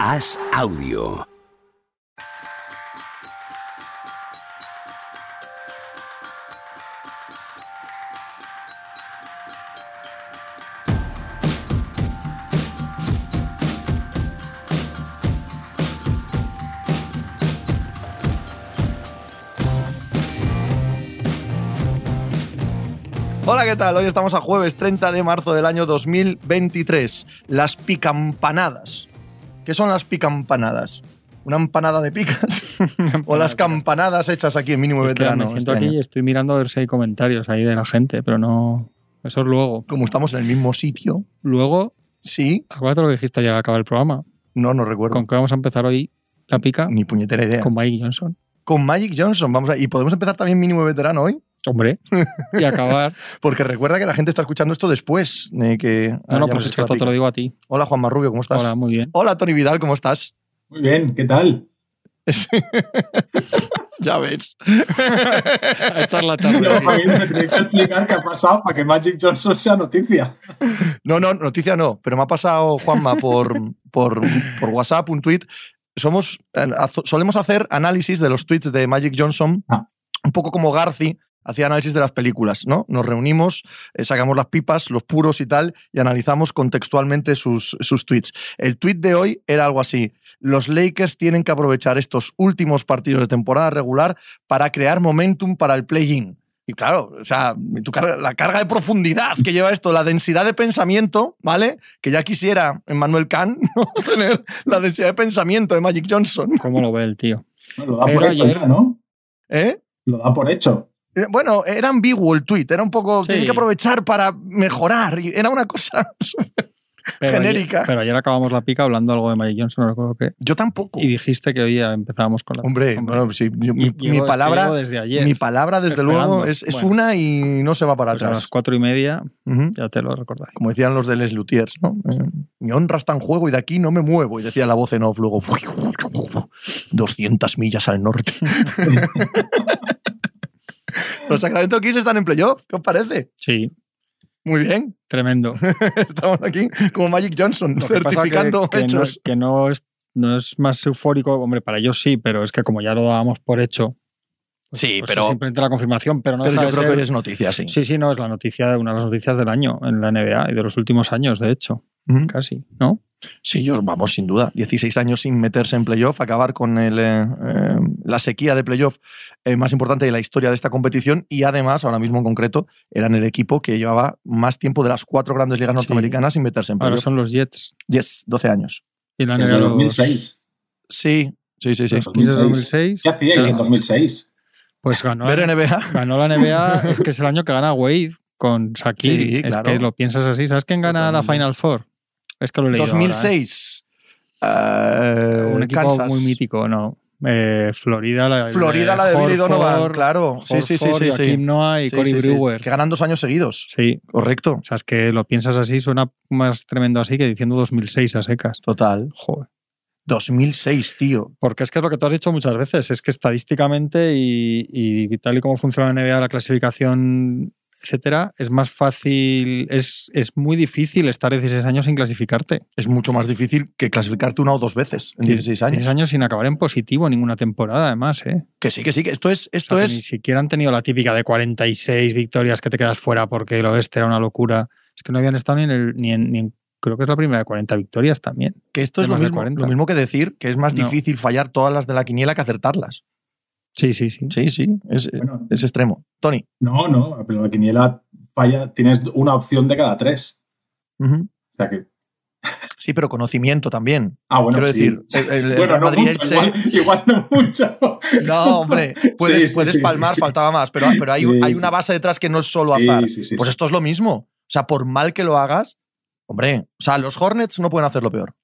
Haz audio. Hola, ¿qué tal? Hoy estamos a jueves 30 de marzo del año 2023. Las picampanadas. ¿Qué son las picampanadas? ¿Una empanada de picas? ¿O las campanadas hechas aquí en mínimo veterano? me siento este aquí y estoy mirando a ver si hay comentarios ahí de la gente, pero no. Eso es luego. Como estamos en el mismo sitio. Luego, Sí, acuérdate lo que dijiste ayer al acabar el programa. no, no recuerdo. ¿Con qué vamos a empezar hoy? La pica Ni puñetera idea. con Mike Johnson. Con Magic Johnson, vamos a... Y podemos empezar también mínimo veterano hoy, Hombre. Y acabar. porque recuerda que la gente está escuchando esto después de que... No, no, pues es que esto te lo digo a ti. Hola, Juan Marrubio, ¿cómo estás? Hola, muy bien. Hola, Tony Vidal, ¿cómo estás? Muy bien, ¿qué tal? ya ves. A echar la tarde. Yo, Javier, me tenéis que explicar qué ha pasado para que Magic Johnson sea noticia. No, no, noticia no, pero me ha pasado Juanma por, por, por WhatsApp un tweet. Somos, eh, solemos hacer análisis de los tweets de Magic Johnson, Ah. un poco como Garci hacía análisis de las películas, ¿no? Nos reunimos, eh, sacamos las pipas, los puros y tal, y analizamos contextualmente sus, sus tweets. El tweet de hoy era algo así. Los Lakers tienen que aprovechar estos últimos partidos de temporada regular para crear momentum para el play-in. Y claro, o sea, tu carga- la carga de profundidad que lleva esto, la densidad de pensamiento, ¿vale? Que ya quisiera Emmanuel Khan ¿no? tener la densidad de pensamiento de Magic Johnson. ¿Cómo lo ve el tío? No, lo da Pero por hecho ayer- ya, ¿no? ¿Eh? Lo da por hecho. Eh, Bueno, era ambiguo el tweet, era un poco. Sí. Tiene que aprovechar para mejorar. Era una cosa. Pero Genérica. Ayer, pero ayer acabamos la pica hablando algo de Mike Johnson, no recuerdo qué. Yo tampoco. Y dijiste que hoy ya empezábamos con la Hombre, bueno, sí, yo- mi, palabra, desde ayer. mi palabra, desde esperando. luego, es, es Bueno. una y no se va para Pues a las atrás. cuatro y media ya te lo recordáis. Como decían los de Les Luthiers, ¿no? Eh, mi honra está en juego y de aquí no me muevo. Y decía la voz en off luego, 200 millas al norte. los Sacramento Kings están en playoff, ¿qué os parece? Sí, Muy bien, tremendo. estamos aquí como Magic Johnson, Lo que pasa que- certificando que, no, hechos. que no es, no es más eufórico, hombre, para ellos sí, pero es que como ya lo dábamos por hecho. pues- Sí, pues pero- es simplemente la confirmación, pero no Pero deja yo de creo ser- que es noticia, sí. Sí, sí, no, es la noticia, una de las noticias del año en la NBA y de los últimos años, de hecho, casi, ¿no? Sí, yo, vamos, sin duda. 16 años sin meterse en playoff, acabar con el, eh, eh, la sequía de playoff eh, más importante de la historia de esta competición y además, ahora mismo en concreto, eran el equipo que llevaba más tiempo de las cuatro grandes ligas Sí. norteamericanas sin meterse en Ahora playoff. son los Jets Yes, 12 años. y la Desde los- 2006. Sí, sí, sí. sí. Los Kings desde 2006. ¿Qué hacíais en 2006? Pues ganó, Ver NBA. ganó la NBA, es que es el año que gana Wade con Shaquille. Sí, es claro. que lo piensas así. ¿Sabes quién gana la. Final Four? Es que lo he leído. ahora, ¿eh? 2006. eh, Un equipo Kansas. muy mítico, ¿no? Eh, Florida, la, Florida, la de Billy Donovan, claro. Sí, sí, sí, sí. Noah y Sí, sí. Brewer. Que ganan dos años seguidos. Sí, Correcto. o sea, es que lo piensas así, suena más tremendo así que diciendo 2006 a secas. Total. Joder. 2006, tío. Porque es que es lo que tú has dicho muchas veces, es que estadísticamente y, y tal y como funciona la NBA, la clasificación, etcétera, es más fácil, es, es muy difícil estar 16 años sin clasificarte. Es mucho más difícil que clasificarte una o dos veces en 16 años. 16 años sin acabar en positivo ninguna temporada, además, ¿eh? Que sí, que sí, que esto es, O esto sea, es Ni siquiera han tenido la típica de 46 victorias que te quedas fuera porque el oeste era una locura. Es que no habían estado ni en, el, ni en, ni en- creo que es la primera de 40 victorias también. que esto es lo mismo, 40. lo mismo que decir que es más No. difícil fallar todas las de la quiniela que acertarlas. Sí, sí, sí. Sí, sí, es, Bueno. es extremo. Tony. No, no, pero la quiniela falla, tienes una opción de cada tres. O sea que. Sí, pero conocimiento también. Ah, bueno, Quiero sí. decir, el- el- bueno, Real no Madrid mucho, Elche- igual, igual no mucho. No, hombre, puedes, Sí, sí, puedes sí, palmar, sí. faltaba más, pero, pero hay, Sí, hay una base detrás que no es solo Sí, azar. sí, sí, pues sí. esto es lo mismo. O sea, por mal que lo hagas, hombre, o sea, los Hornets no pueden hacerlo peor.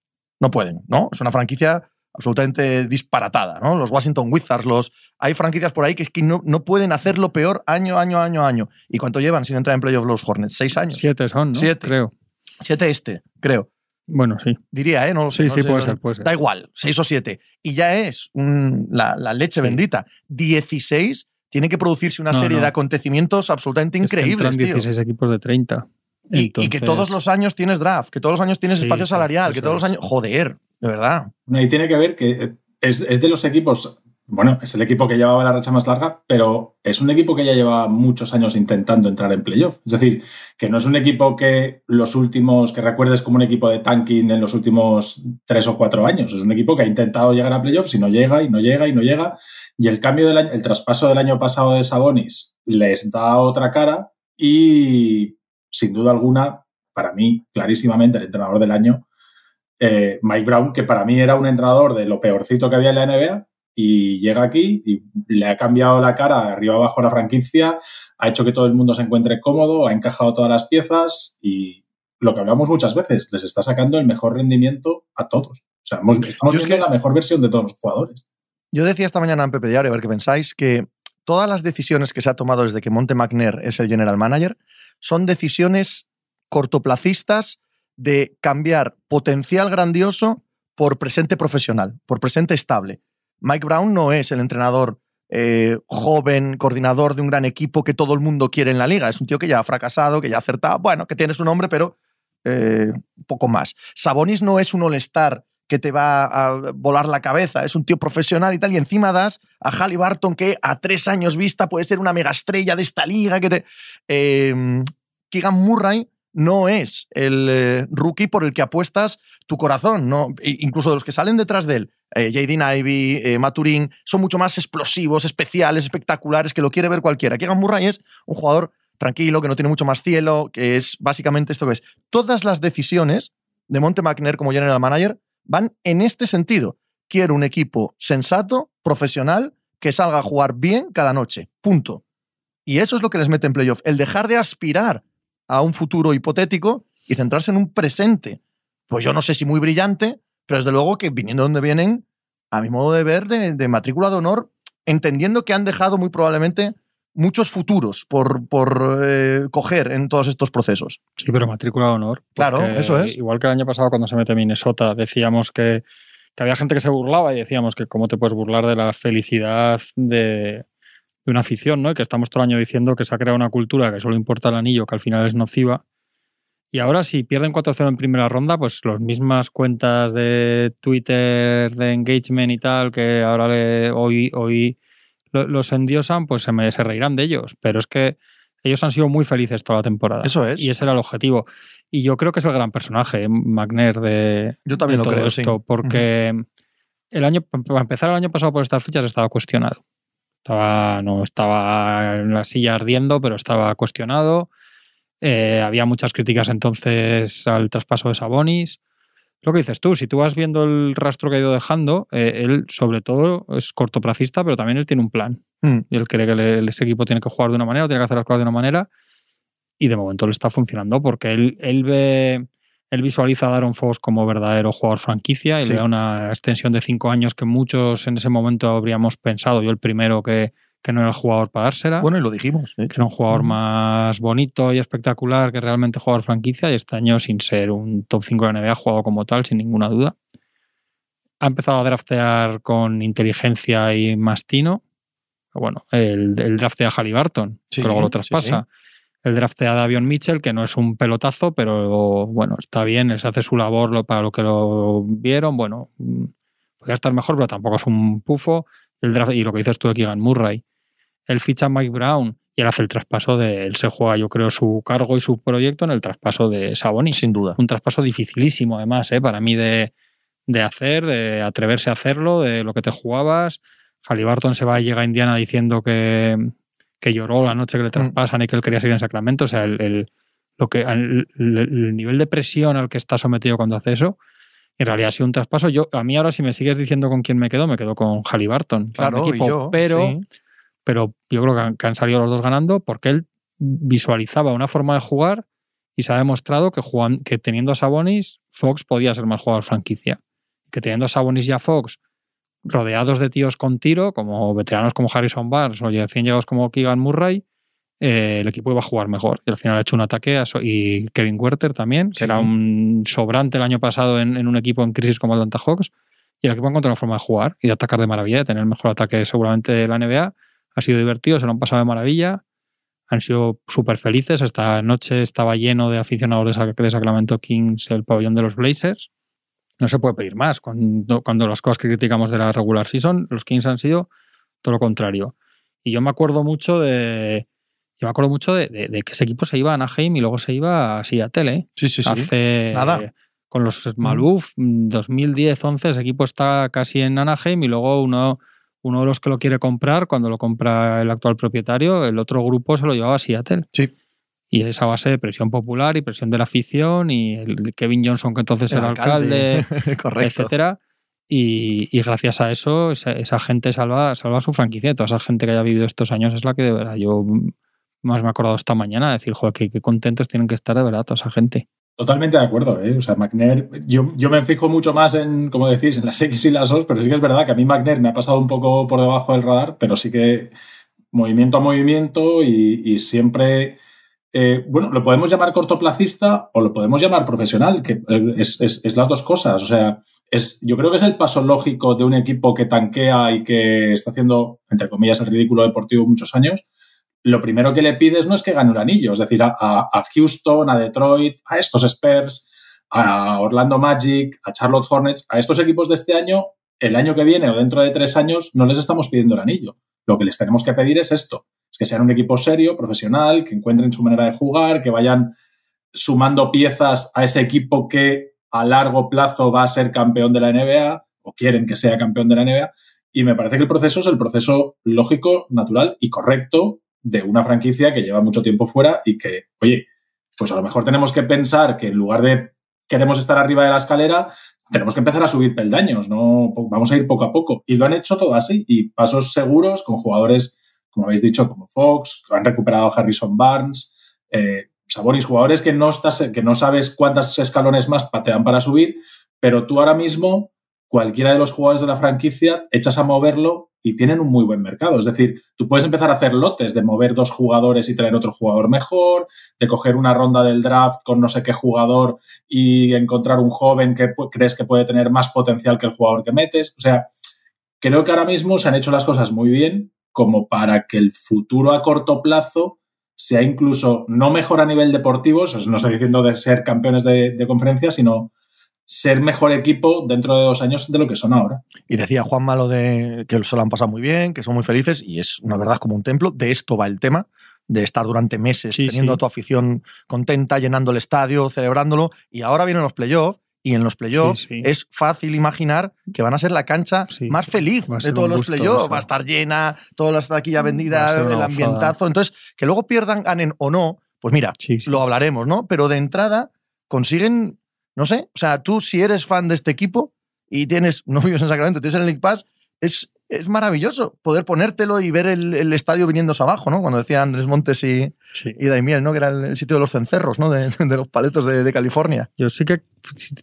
No pueden, ¿no? Es una franquicia absolutamente disparatada, ¿no? Los Washington Wizards, los... Hay franquicias por ahí que, es que no, no pueden hacerlo peor año, año, año, año. ¿Y cuánto llevan sin entrar en playoff los Hornets? Seis años. Siete son, ¿no? Siete. Creo. Siete este, creo. Bueno, sí. Diría, ¿eh? No. Sí, no sí, puede ser, puede ser. Da igual, seis o siete. Y ya es un- la, la leche Sí. bendita. 16 tiene que producirse una No, serie de acontecimientos absolutamente Es que increíbles, entran tío. 16 equipos de 30. Y, y que todos los años tienes draft, que todos los años tienes Sí, espacio salarial, que todos los años. Joder. De verdad. Y tiene que ver que es, es de los equipos bueno, es el equipo que llevaba la racha más larga, pero es un equipo que ya lleva muchos años intentando entrar en playoff. Es decir, que no es un equipo que los últimos, que recuerdes como un equipo de tanking en los últimos tres o cuatro años. Es un equipo que ha intentado llegar a playoffs y no llega, y no llega, y no llega. Y el cambio del año, el traspaso del año pasado de Sabonis les da otra cara y, sin duda alguna, para mí, clarísimamente, el entrenador del año, eh, Mike Brown, que para mí era un entrenador de lo peorcito que había en la NBA, y llega aquí y le ha cambiado la cara arriba abajo a la franquicia, ha hecho que todo el mundo se encuentre cómodo, ha encajado todas las piezas y lo que hablamos muchas veces, les está sacando el mejor rendimiento a todos. O sea, estamos viendo la mejor versión de todos los jugadores. Yo decía esta mañana en Pepe Diario, a ver qué pensáis, que todas las decisiones que se ha tomado desde que Monte McNair es el general manager son decisiones cortoplacistas de cambiar potencial grandioso por presente profesional, por presente estable. Mike Brown no es el entrenador eh, joven, coordinador de un gran equipo que todo el mundo quiere en la liga. Es un tío que ya ha fracasado, que ya ha acertado, bueno, que tiene su nombre, pero eh, poco más. Sabonis no es un all-star que te va a volar la cabeza, es un tío profesional y tal, y encima das a Halliburton que a tres años vista puede ser una megaestrella de esta liga. Que te... Em, Keegan Murray no es el eh, rookie por el que apuestas tu corazón, ¿no? incluso los que salen detrás de él eh, Jaden Ivy, eh, Maturín, son mucho más explosivos, especiales, espectaculares, que lo quiere ver cualquiera. Keegan Murray es un jugador tranquilo, que no tiene mucho más cielo, que es básicamente esto que es. Todas las decisiones de Monte McNair como general manager van en este sentido. Quiero un equipo sensato, profesional, que salga a jugar bien cada noche. Punto. Y eso es lo que les mete en playoff. El dejar de aspirar a un futuro hipotético y centrarse en un presente. Pues yo no sé si muy brillante, pero desde luego que viniendo donde vienen, a mi modo de ver, de, matrícula de honor, entendiendo que han dejado muy probablemente muchos futuros por, por eh, coger en todos estos procesos. Sí, pero matrícula de honor. Claro, eso es. Igual que el año pasado cuando se mete Minnesota, decíamos que, había gente que se burlaba y decíamos que cómo te puedes burlar de la felicidad de, de una afición, ¿no? Y que estamos todo el año diciendo que se ha creado una cultura que solo importa el anillo, que al final es nociva. Y ahora, si pierden 4-0 en primera ronda, pues las mismas cuentas de Twitter, de engagement y tal, que ahora hoy, hoy los endiosan, pues se, me, se reirán de ellos. Pero es que ellos han sido muy felices toda la temporada. Eso es. Y ese era el objetivo. Y yo creo que es el gran personaje, eh, McNair, de, yo también lo creo, esto. Porque el año, para empezar, el año pasado por estas fichas estaba cuestionado. Estaba, no estaba en la silla ardiendo, pero estaba cuestionado. Eh, había muchas críticas entonces al traspaso de Sabonis. Lo que dices tú, si tú vas viendo el rastro que ha ido dejando, eh, él sobre todo es cortoplacista, pero también él tiene un plan. Hmm. Y él cree que ese equipo tiene que jugar de una manera, tiene que hacer las cosas de una manera. Y de momento le está funcionando porque él, él ve, él visualiza a Daron Fox como verdadero jugador franquicia y le da una extensión de cinco años que muchos en ese momento habríamos pensado, yo el primero que, que no era el jugador para dársela. Bueno, y lo dijimos. Que era un jugador más bonito y espectacular que realmente jugador franquicia y este año, sin ser un top 5 de la NBA, ha jugado como tal, sin ninguna duda. Ha empezado a draftear con inteligencia y mastino. Bueno, el, el draftea a Halliburton, que luego lo traspasa. El draftea a Davion Mitchell, que no es un pelotazo, pero bueno, está bien, se hace su labor para lo que lo vieron. Bueno, mm, podría estar mejor, pero tampoco es un pufo. El draft, y lo que dices tú de Keegan Murray él ficha a Mike Brown y él hace el traspaso de él se juega, yo creo, su cargo y su proyecto en el traspaso de Sabonis. Sin duda. Un traspaso dificilísimo, además, ¿eh? para mí de, hacer, de atreverse a hacerlo, de lo que te jugabas. Halliburton se va y llega a Indiana diciendo que, que lloró la noche que le mm. traspasan y que él quería seguir en Sacramento. O sea, el, lo que, el, nivel de presión al que está sometido cuando hace eso, en realidad ha sido un traspaso. Yo, a mí ahora, si me sigues diciendo con quién me quedo, me quedo con Halliburton. Claro, equipo, pero pero yo creo que han, salido los dos ganando porque él visualizaba una forma de jugar y se ha demostrado que, que teniendo a Sabonis, Fox podía ser más jugador franquicia. Que teniendo a Sabonis y a Fox rodeados de tíos con tiro, como veteranos como Harrison Barnes o recién llegados como Keegan Murray, eh, el equipo iba a jugar mejor. Y al final ha hecho un ataque a y Kevin Werther también, que era un sobrante el año pasado en, en, un equipo en crisis como Atlanta Hawks. Y el equipo ha encontrado una forma de jugar y de atacar de maravilla, de tener el mejor ataque seguramente de la NBA ha sido divertido, se lo han pasado de maravilla, han sido súper felices. Esta noche estaba lleno de aficionados de Sacramento Kings, el pabellón de los Blazers. No se puede pedir más. Cuando, cuando las cosas que criticamos de la regular season, los Kings han sido todo lo contrario. Y yo me acuerdo mucho de. Yo me acuerdo mucho de, que ese equipo se iba a Anaheim y luego se iba a Seattle. ¿eh? Sí, sí, sí. Hace, Nada. Con los Maluf, 2010-11, ese equipo está casi en Anaheim y luego uno, uno de los que lo quiere comprar, cuando lo compra el actual propietario, el otro grupo se lo llevaba a Seattle. Sí. Y esa base de presión popular y presión de la afición y el Kevin Johnson, que entonces era alcalde, Correcto. etcétera. Y, y, gracias a eso, esa, esa, gente salva, salva su franquicia. Toda esa gente que haya vivido estos años es la que de verdad yo más me he acordado esta mañana de decir, joder, qué, qué contentos tienen que estar de verdad toda esa gente. Totalmente de acuerdo, ¿eh? O sea, McNair, yo, yo me fijo mucho más en, como decís, en las X y las O's, pero sí que es verdad que a mí McNair me ha pasado un poco por debajo del radar, pero sí que movimiento a movimiento y, y siempre eh, bueno, lo podemos llamar cortoplacista o lo podemos llamar profesional, que eh, es, las dos cosas. O sea, es, yo creo que es el paso lógico de un equipo que tanquea y que está haciendo, entre comillas, el ridículo deportivo muchos años. Lo primero que le pides no es que gane un anillo, es decir, a, a Houston, a Detroit, a estos Spurs, a Orlando Magic, a Charlotte Hornets, a estos equipos de este año, el año que viene o dentro de tres años, no les estamos pidiendo el anillo. Lo que les tenemos que pedir es esto, es que sean un equipo serio, profesional, que encuentren su manera de jugar, que vayan sumando piezas a ese equipo que a largo plazo va a ser campeón de la NBA o quieren que sea campeón de la NBA. Y me parece que el proceso es el proceso lógico, natural y correcto de una franquicia que lleva mucho tiempo fuera y que, oye, pues a lo mejor tenemos que pensar que en lugar de queremos estar arriba de la escalera, tenemos que empezar a subir peldaños, ¿no? Vamos a ir poco a poco. Y lo han hecho todo así, y pasos seguros con jugadores como habéis dicho, como Fox, han recuperado a Harrison Barnes, eh, jugadores que no, estás, que no sabes cuántos escalones más patean para subir, pero tú ahora mismo, cualquiera de los jugadores de la franquicia, echas a moverlo y tienen un muy buen mercado. Es decir, tú puedes empezar a hacer lotes de mover dos jugadores y traer otro jugador mejor, de coger una ronda del draft con no sé qué jugador y encontrar un joven que crees que puede tener más potencial que el jugador que metes. O sea, creo que ahora mismo se han hecho las cosas muy bien como para que el futuro a corto plazo sea incluso no mejor a nivel deportivo, no estoy diciendo de ser campeones de, de conferencia, sino ser mejor equipo dentro de dos años de lo que son ahora. Y decía Juan Malo de que se lo han pasado muy bien, que son muy felices, y es una verdad como un templo. De esto va el tema, de estar durante meses sí, teniendo sí. a tu afición contenta, llenando el estadio, celebrándolo, y ahora vienen los playoffs. Y en los playoffs sí, es fácil imaginar que van a ser la cancha más feliz de todos los playoffs. Va a estar llena, todas las taquillas vendidas, el ambientazo. Entonces, que luego pierdan, ganen o no, pues mira, lo hablaremos, ¿no? Pero de entrada consiguen no sé, o sea, tú si eres fan de este equipo y tienes novios en Sacramento, tienes el League Pass, es, es maravilloso poder ponértelo y ver el, el, estadio viniéndose abajo, ¿no? Cuando decía Andrés Montes y, sí. y Daimiel, ¿no? Que era el, el, sitio de los cencerros, ¿no? De, de los paletos de, de, California. Yo sí que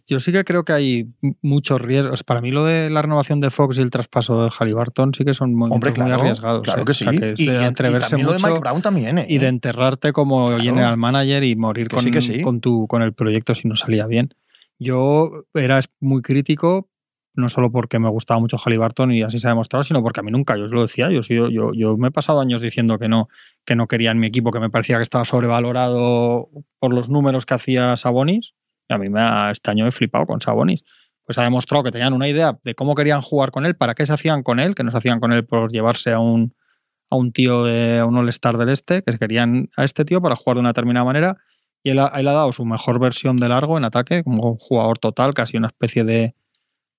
yo sí que creo que hay muchos riesgos. Para mí lo de la renovación de Fox y el traspaso de Halliburton sí que son muy, Hombre, claro, muy arriesgados. Claro ¿eh? que sí. O sea, que es y, de atreverse y mucho. Lo de Mike Brown también, ¿eh? Y de enterrarte como claro. general manager y morir que con, sí, que sí. con, tu, con el proyecto si no salía bien. Yo era muy crítico, no solo porque me gustaba mucho Halliburton y así se ha demostrado, sino porque a mí nunca, yo os lo decía, yo, me he pasado años diciendo que no, que no quería en mi equipo, que me parecía que estaba sobrevalorado por los números que hacía Sabonis. Y a mí me ha, este año he flipado con Sabonis. Pues ha demostrado que tenían una idea de cómo querían jugar con él, para qué se hacían con él, que no se hacían con él por llevarse a un, a un tío de a un All-Star del Este, que querían a este tío para jugar de una determinada manera y él ha, él ha, dado su mejor versión de largo en ataque, como un jugador total, casi una especie de,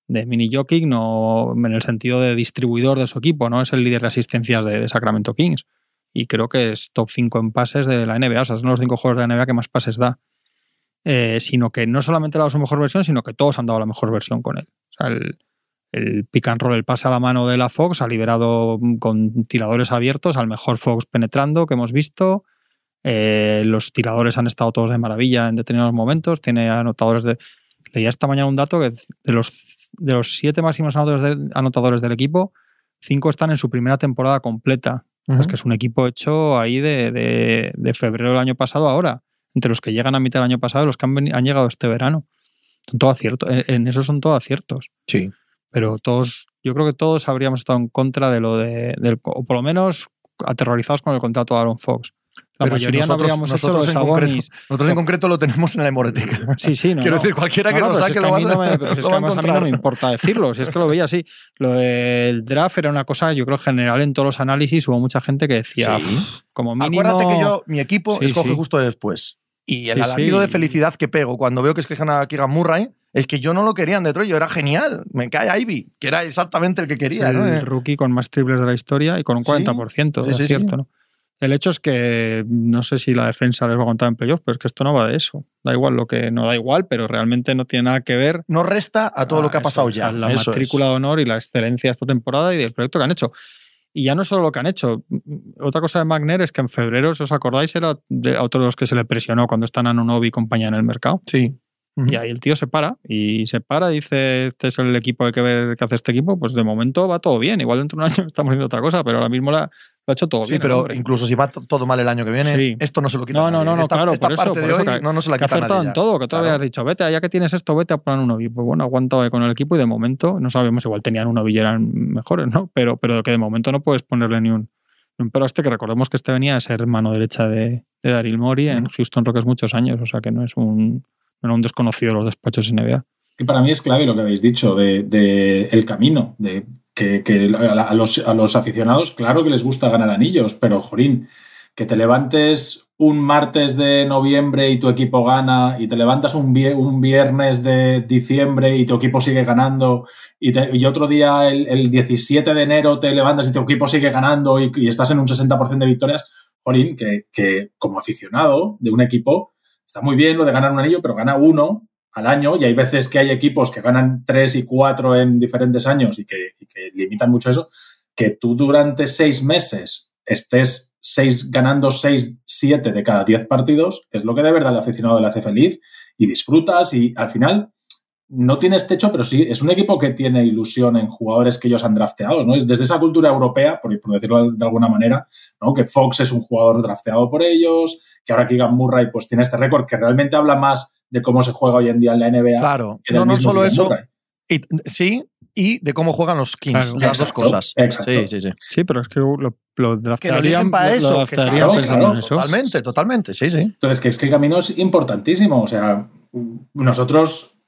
de mini jockey, no en el sentido de distribuidor de su equipo, no es el líder de asistencias de, de Sacramento Kings. Y creo que es top 5 en pases de la NBA, o sea, son los 5 jugadores de la NBA que más pases da. Eh, sino que no solamente ha dado su mejor versión, sino que todos han dado la mejor versión con él. O sea, el, el pick and roll, el pase a la mano de la Fox ha liberado con tiradores abiertos al mejor Fox penetrando que hemos visto. Eh, los tiradores han estado todos de maravilla en determinados momentos. Tiene anotadores de. Leía esta mañana un dato que de los, de los siete máximos anotadores, de, anotadores del equipo, cinco están en su primera temporada completa. Uh -huh. Es que es un equipo hecho ahí de, de, de, febrero del año pasado ahora. Entre los que llegan a mitad del año pasado y los que han, han llegado este verano. Son todo aciertos. En, en eso son todos aciertos. Sí. Pero todos, yo creo que todos habríamos estado en contra de lo de, del, o por lo menos aterrorizados con el contrato de Aaron Fox La Pero si mayoría no nosotros- habríamos hecho lo de nosotros en concreto- Sabonis. Nosotros en concreto lo tenemos en la hemorética. Sí, sí, no. Quiero no. decir, cualquiera que No, no, lo pero saque si es lo que va a mí no me, si es a mí no importa decirlo, si es que lo veía así. Lo del draft era una cosa, yo creo, general en todos los análisis. Hubo mucha gente que decía, Sí. "Uf, como mínimo. Acuérdate que yo, mi equipo Sí, escoge sí. justo después. Y el alarido de felicidad que pego cuando veo que escogen a Keegan Murray es que yo no lo quería en Detroit, yo era genial. Me cae Ivy, que era exactamente el que es quería. el ¿no? Rookie con más triples de la historia y con un Sí. 40%, Sí, es cierto, ¿no? El hecho es que no sé si la defensa les va a contar en playoff, pero es que esto no va de eso. Da igual lo que no da igual, pero realmente no tiene nada que ver No resta a todo lo que ha Ah, pasado eso, ya. La Eso es. matrícula de honor y la excelencia de esta temporada y del proyecto que han hecho. Y ya no solo lo que han hecho. Otra cosa de Magner es que en febrero, si os acordáis, era de otro de los que se le presionó cuando están Anunobi y compañía en el mercado. Sí. Ujú. Y ahí el tío se para y se para y dice, este es el equipo, hay que ver qué hace este equipo. Pues de momento va todo bien. Igual dentro de un año estamos haciendo otra cosa, pero ahora mismo la- lo ha hecho todo Sí, bien. el pero hombre. incluso si va todo mal el año que viene, Sí. esto no se lo quita No, no, no, no, esta, claro, esta por eso, parte por de eso hoy que- no, no se la que ha quita en todo, que tú Claro. habías dicho, vete, ya que tienes esto, vete a poner uno Pues bueno, aguantado con el equipo y de momento, no sabemos, igual tenían uno y eran mejores, ¿no? Pero, pero que de momento no puedes ponerle ni un, ni un pero este, que recordemos que este venía a ser mano derecha de, de Daryl Morey en. Houston Rockets muchos años, o sea que no es un, era un desconocido de los despachos NBA. que para mí es clave lo que habéis dicho de, el camino, de que, a, los, aficionados, claro que les gusta ganar anillos, pero Jorín, que te levantes un martes de noviembre y tu equipo gana, y te levantas un, vie- un viernes de diciembre y tu equipo sigue ganando, y, otro día, el, el 17 de enero, te levantas y tu equipo sigue ganando y, estás en un 60% de victorias, Jorín, que como aficionado de un equipo, está muy bien lo de ganar un anillo, pero gana uno al año y hay veces que hay equipos que ganan tres y cuatro en diferentes años y que, limitan mucho eso, que tú durante seis meses estés seis, ganando seis, siete de cada diez partidos, es lo que de verdad el aficionado le hace feliz y disfrutas y al final no tienes techo, pero sí es un equipo que tiene ilusión en jugadores que ellos han drafteado, ¿no? Es desde esa cultura europea, por, por decirlo de alguna manera, ¿no? Que Fox es un jugador drafteado por ellos, que ahora Keegan Murray pues tiene este récord que realmente habla más de cómo se juega hoy en día en la NBA. Claro. que No, no solo Keegan eso. Y, sí, y de cómo juegan los Kings. Claro. las dos cosas. exacto. Sí, sí, sí. Sí, pero es que lo, lo Que lo draftearían, eligen para lo eso. que pensando claro, en eso. Totalmente, totalmente. Sí, sí. Entonces, que es que el camino es importantísimo. O sea, nosotros,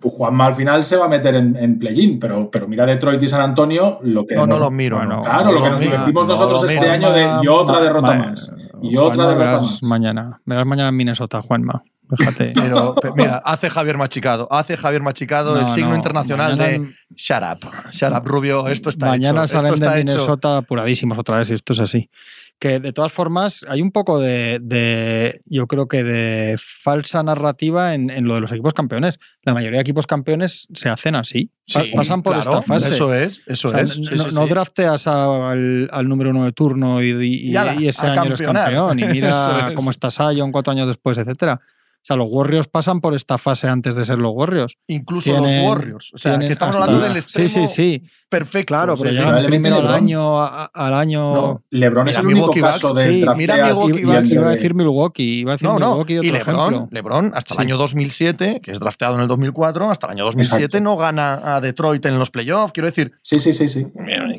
Juanma al final se va a meter en, en play-in, pero, pero mira Detroit y San Antonio, lo que No, no nos- lo miro. Bueno, no. Claro, lo que nos divertimos no nosotros este año de y otra derrota ma- más. Y otra derrota verás más. mañana. Verás mañana en Minnesota, Juanma. Fíjate. Pero, pe- mira, hace Javier Machicado. Hace Javier Machicado el No, signo no, internacional mañana de Shut up. Shut up, Rubio. Esto está Mañana hecho. salen esto de hecho. Minnesota apuradísimos otra vez, y esto es así. Que de todas formas, hay un poco de, de- yo creo que de falsa narrativa en, en lo de los equipos campeones. La mayoría de equipos campeones se hacen así. Pa- Sí, pasan por claro, esta fase. Eso es, eso O sea, es. No, sí, no drafteas al, al número uno de turno y, y- Y ala, y ese año eres campeón y mira es. cómo está Sion cuatro años después, etcétera. O sea, los Warriors pasan por esta fase antes de ser los Warriors. Incluso Tienen- los Warriors. O sea, tienen que estamos hasta- hablando del extremo Sí, sí, sí. perfecto. Claro, pero sí. llegan probablemente primero al año, a- al año. No, LeBron es Mira, el único Milwaukee caso Bucks, de sí, mira Milwaukee y Iba, Bucks, entre- iba a decir Milwaukee, iba a decir No, no. Milwaukee otro Y LeBron, ejemplo. LeBron, hasta Sí. el año 2007, que es drafteado en el 2004, hasta el año 2007 Exacto. no gana a Detroit en los playoffs. Quiero decir, Sí, sí, sí, sí.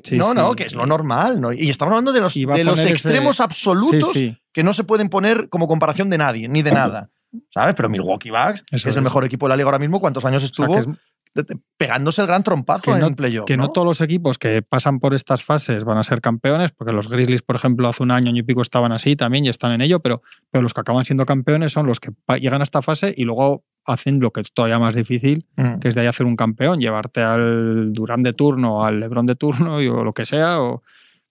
Sí, no, sí. no, que es lo normal. ¿no? Y estamos hablando de los, de los extremos absolutos que no se pueden poner como comparación de nadie, ni de nada. ¿Sabes? Pero Milwaukee Bucks, que es el mejor equipo de la liga ahora mismo, ¿cuántos años O sea, estuvo es- pegándose el gran trompazo que no- en playoff? que no todos los equipos que pasan por estas fases van a ser campeones, porque los Grizzlies, por ejemplo, hace un año, año y pico estaban así también y están en ello, pero, pero los que acaban siendo campeones son los que llegan a esta fase y luego hacen lo que es todavía más difícil, Mm. que es de ahí hacer un campeón, llevarte al Durán de turno, al Lebron de turno y, o lo que sea, o-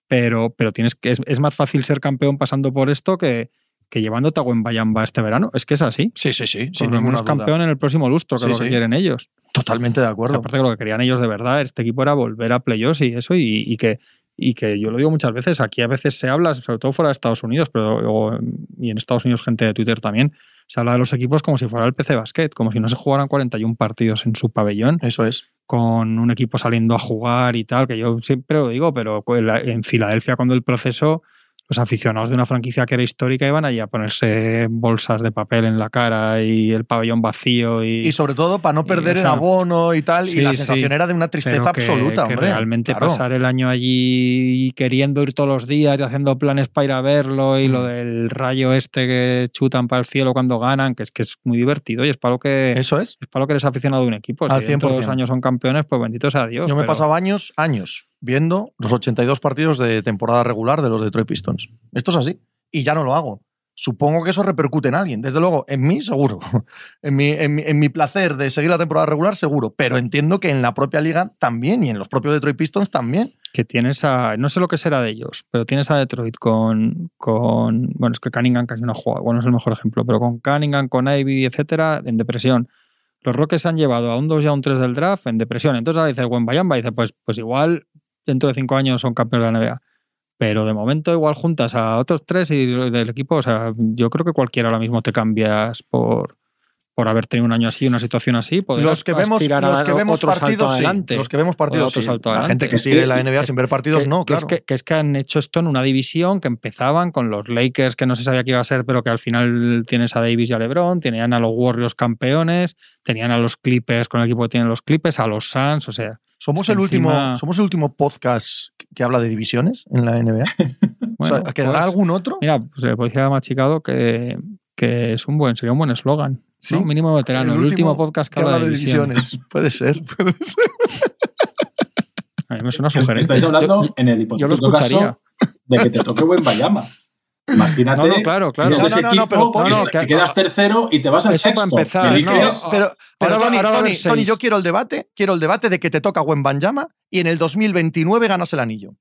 pero, pero tienes que es, es más fácil ser campeón pasando por esto que, que llevándote a Bayamba este verano. Es que es así. Sí, sí, sí. Sin ninguna duda. campeón en el próximo lustro, que Sí, es lo que sí. quieren ellos. Totalmente de acuerdo. Aparte que lo que querían ellos de verdad, este equipo era volver a playoffs y eso, y, y que, y que yo lo digo muchas veces, aquí a veces se habla, sobre todo fuera de Estados Unidos, pero y en Estados Unidos gente de Twitter también, se habla de los equipos como si fuera el PC Basket, como si no se jugaran 41 partidos en su pabellón, Eso es. con un equipo saliendo a jugar y tal, que yo siempre lo digo, pero en Filadelfia cuando el proceso los aficionados de una franquicia que era histórica iban allí a ponerse bolsas de papel en la cara y el pabellón vacío y, Y sobre todo para no perder el abono y tal. sí, y la sí. sensación era de una tristeza que- absoluta, que hombre. realmente Claro. pasar el año allí queriendo ir todos los días y haciendo planes para ir a verlo y Mm. lo del rayo este que chutan para el cielo cuando ganan, que es que es muy divertido y es para lo que Eso es. es para lo que eres aficionado de un equipo. Al dentro de dos 100%. años son campeones, pues bendito sea Dios. Yo me he pasado años, años, viendo los 82 partidos de temporada regular de los Detroit Pistons. Esto es así. Y ya no lo hago. Supongo que eso repercute en alguien. Desde luego, en mí, seguro. En mi, en en mi placer de seguir la temporada regular, seguro. Pero entiendo que en la propia liga también y en los propios Detroit Pistons también. que tienes a. No sé lo que será de ellos, pero tienes a Detroit con. con bueno, es que Cunningham casi no ha jugado, bueno, es el mejor ejemplo, pero con Cunningham, con Ivy, etcétera, en depresión. Los Rockets han llevado a un 2 y a un 3 del draft en depresión. Entonces ahora dices, buen Bayamba, dice, pues, pues igual dentro de cinco años son campeones de la NBA. Pero de momento igual juntas a otros tres y del equipo, o sea, yo creo que cualquiera ahora mismo te cambias por, por haber tenido un año así, una situación así. Los que vemos, los que vemos partidos, sí. adelante. Los que vemos partidos, sí. La gente que Es sigue la NBA sin ver partidos, que, no, que claro. es que, que es que han hecho esto en una división que empezaban con los Lakers, que no se sabía qué iba a ser, pero que al final tienes a Davis y a LeBron, tenían a los Warriors campeones, tenían a los Clippers con el equipo que tienen los Clippers, a los Suns, o sea. Somos es que el, último, encima- somos el último podcast que habla de divisiones en la NBA. Bueno, o sea, ¿Quedará pues, algún otro? Mira, pues el policía machicado que, que es un buen, sería un buen eslogan. Sí. ¿no? Mínimo veterano, el, último, podcast que, habla de divisiones. puede ser, puede ser. A mí me suena sugerente. Estáis hablando Yo- en el yo hipotético lo escucharía. caso de que te toque buen Bayama. Imagínate. No, no, claro, claro. No, no, no, pero que, quedas tercero y te vas al Eso para sexto. empezar, no, pero, pero Tony, yo quiero el debate, quiero el debate de que te toca Banyama y en el 2029 ganas el anillo.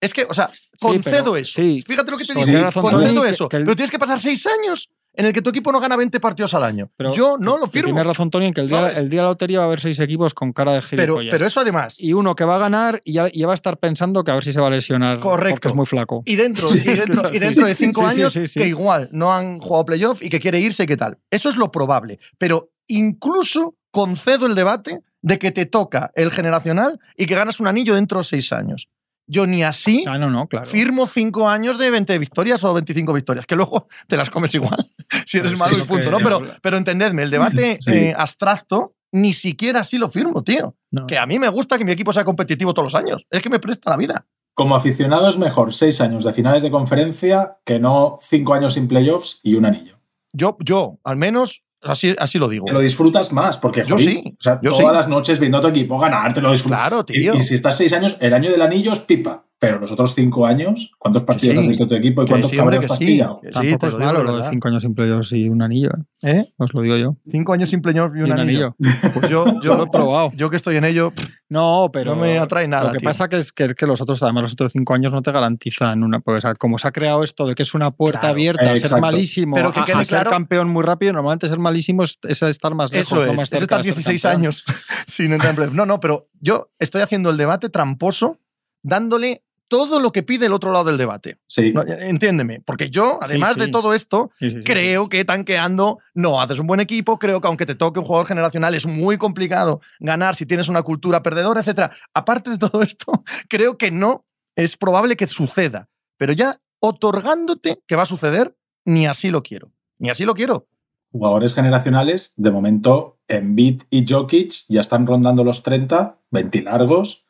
Es que, o sea, concedo pero- eso. sí. Fíjate lo que te digo. concedo que- eso. que el- Pero tienes que pasar seis años en el que tu equipo no gana 20 partidos al año. Pero- yo no lo firmo. Tienes razón, Tony, en que el día, ¿Sabes? el día de la lotería va a haber seis equipos con cara de gilipollas. pero eso además. y uno que va a ganar y ya, ya va a estar pensando que a ver si se va a lesionar Correcto. porque es muy flaco. Y dentro, Sí, y dentro, y dentro de cinco sí, años que igual no han jugado playoff y que quiere irse y qué tal. Eso es lo probable. Pero incluso concedo el debate de que te toca el generacional y que ganas un anillo dentro de seis años. Yo ni así Ah, no, no, claro. firmo cinco años de 20 victorias o 25 victorias, que luego te las comes igual si eres Pero malo sí, y punto, ¿no? Pero, pero entendedme, el debate Sí. eh, abstracto ni siquiera así lo firmo, tío. No. Que a mí me gusta que mi equipo sea competitivo todos los años. Es que me presta la vida. Como aficionado es mejor seis años de finales de conferencia que no cinco años sin playoffs y un anillo. Yo, yo, al menos, así, así lo digo. Te lo disfrutas más, porque Yo sí, o sea, yo todas sí. las noches viendo a tu equipo ganar, te lo disfrutas. Claro, Y, tío. y si estás seis años, el año del anillo es pipa. Pero los otros cinco años, ¿cuántos partidos sí. has visto tu equipo y cuántos sí, hombre, que has sí. pillado? Que Tampoco es malo lo de cinco años sin playoffs y un anillo. ¿eh? ¿Eh? Os lo digo yo. Cinco años sin playoff y un, Y un anillo. anillo. Pues yo, Yo lo he probado. yo que estoy en ello, No, pero. no me atrae nada. Lo que tío. pasa que es que, es que los otros, además, los otros cinco años no te garantizan una. Pues, o sea, como se ha creado esto de que es una puerta Claro, abierta a ser exacto. malísimo, Pero que quede a, ser campeón muy rápido, normalmente ser malísimo es, es estar más lejos. Eso no es, más es cerca estar de ser 16 campeón. años sin entrar en playoff. No, no, pero yo estoy haciendo el debate tramposo, dándole todo lo que pide el otro lado del debate. Sí. No, entiéndeme, porque yo, además sí. de todo esto, Sí, sí, sí. creo que tanqueando no haces un buen equipo. Creo que aunque te toque un jugador generacional, es muy complicado ganar si tienes una cultura perdedora, etc. Aparte de todo esto, creo que no es probable que suceda. Pero ya otorgándote que va a suceder, ni así lo quiero. Ni así lo quiero. Jugadores generacionales, de momento, Embiid y Jokic ya están rondando los 30, 20 largos,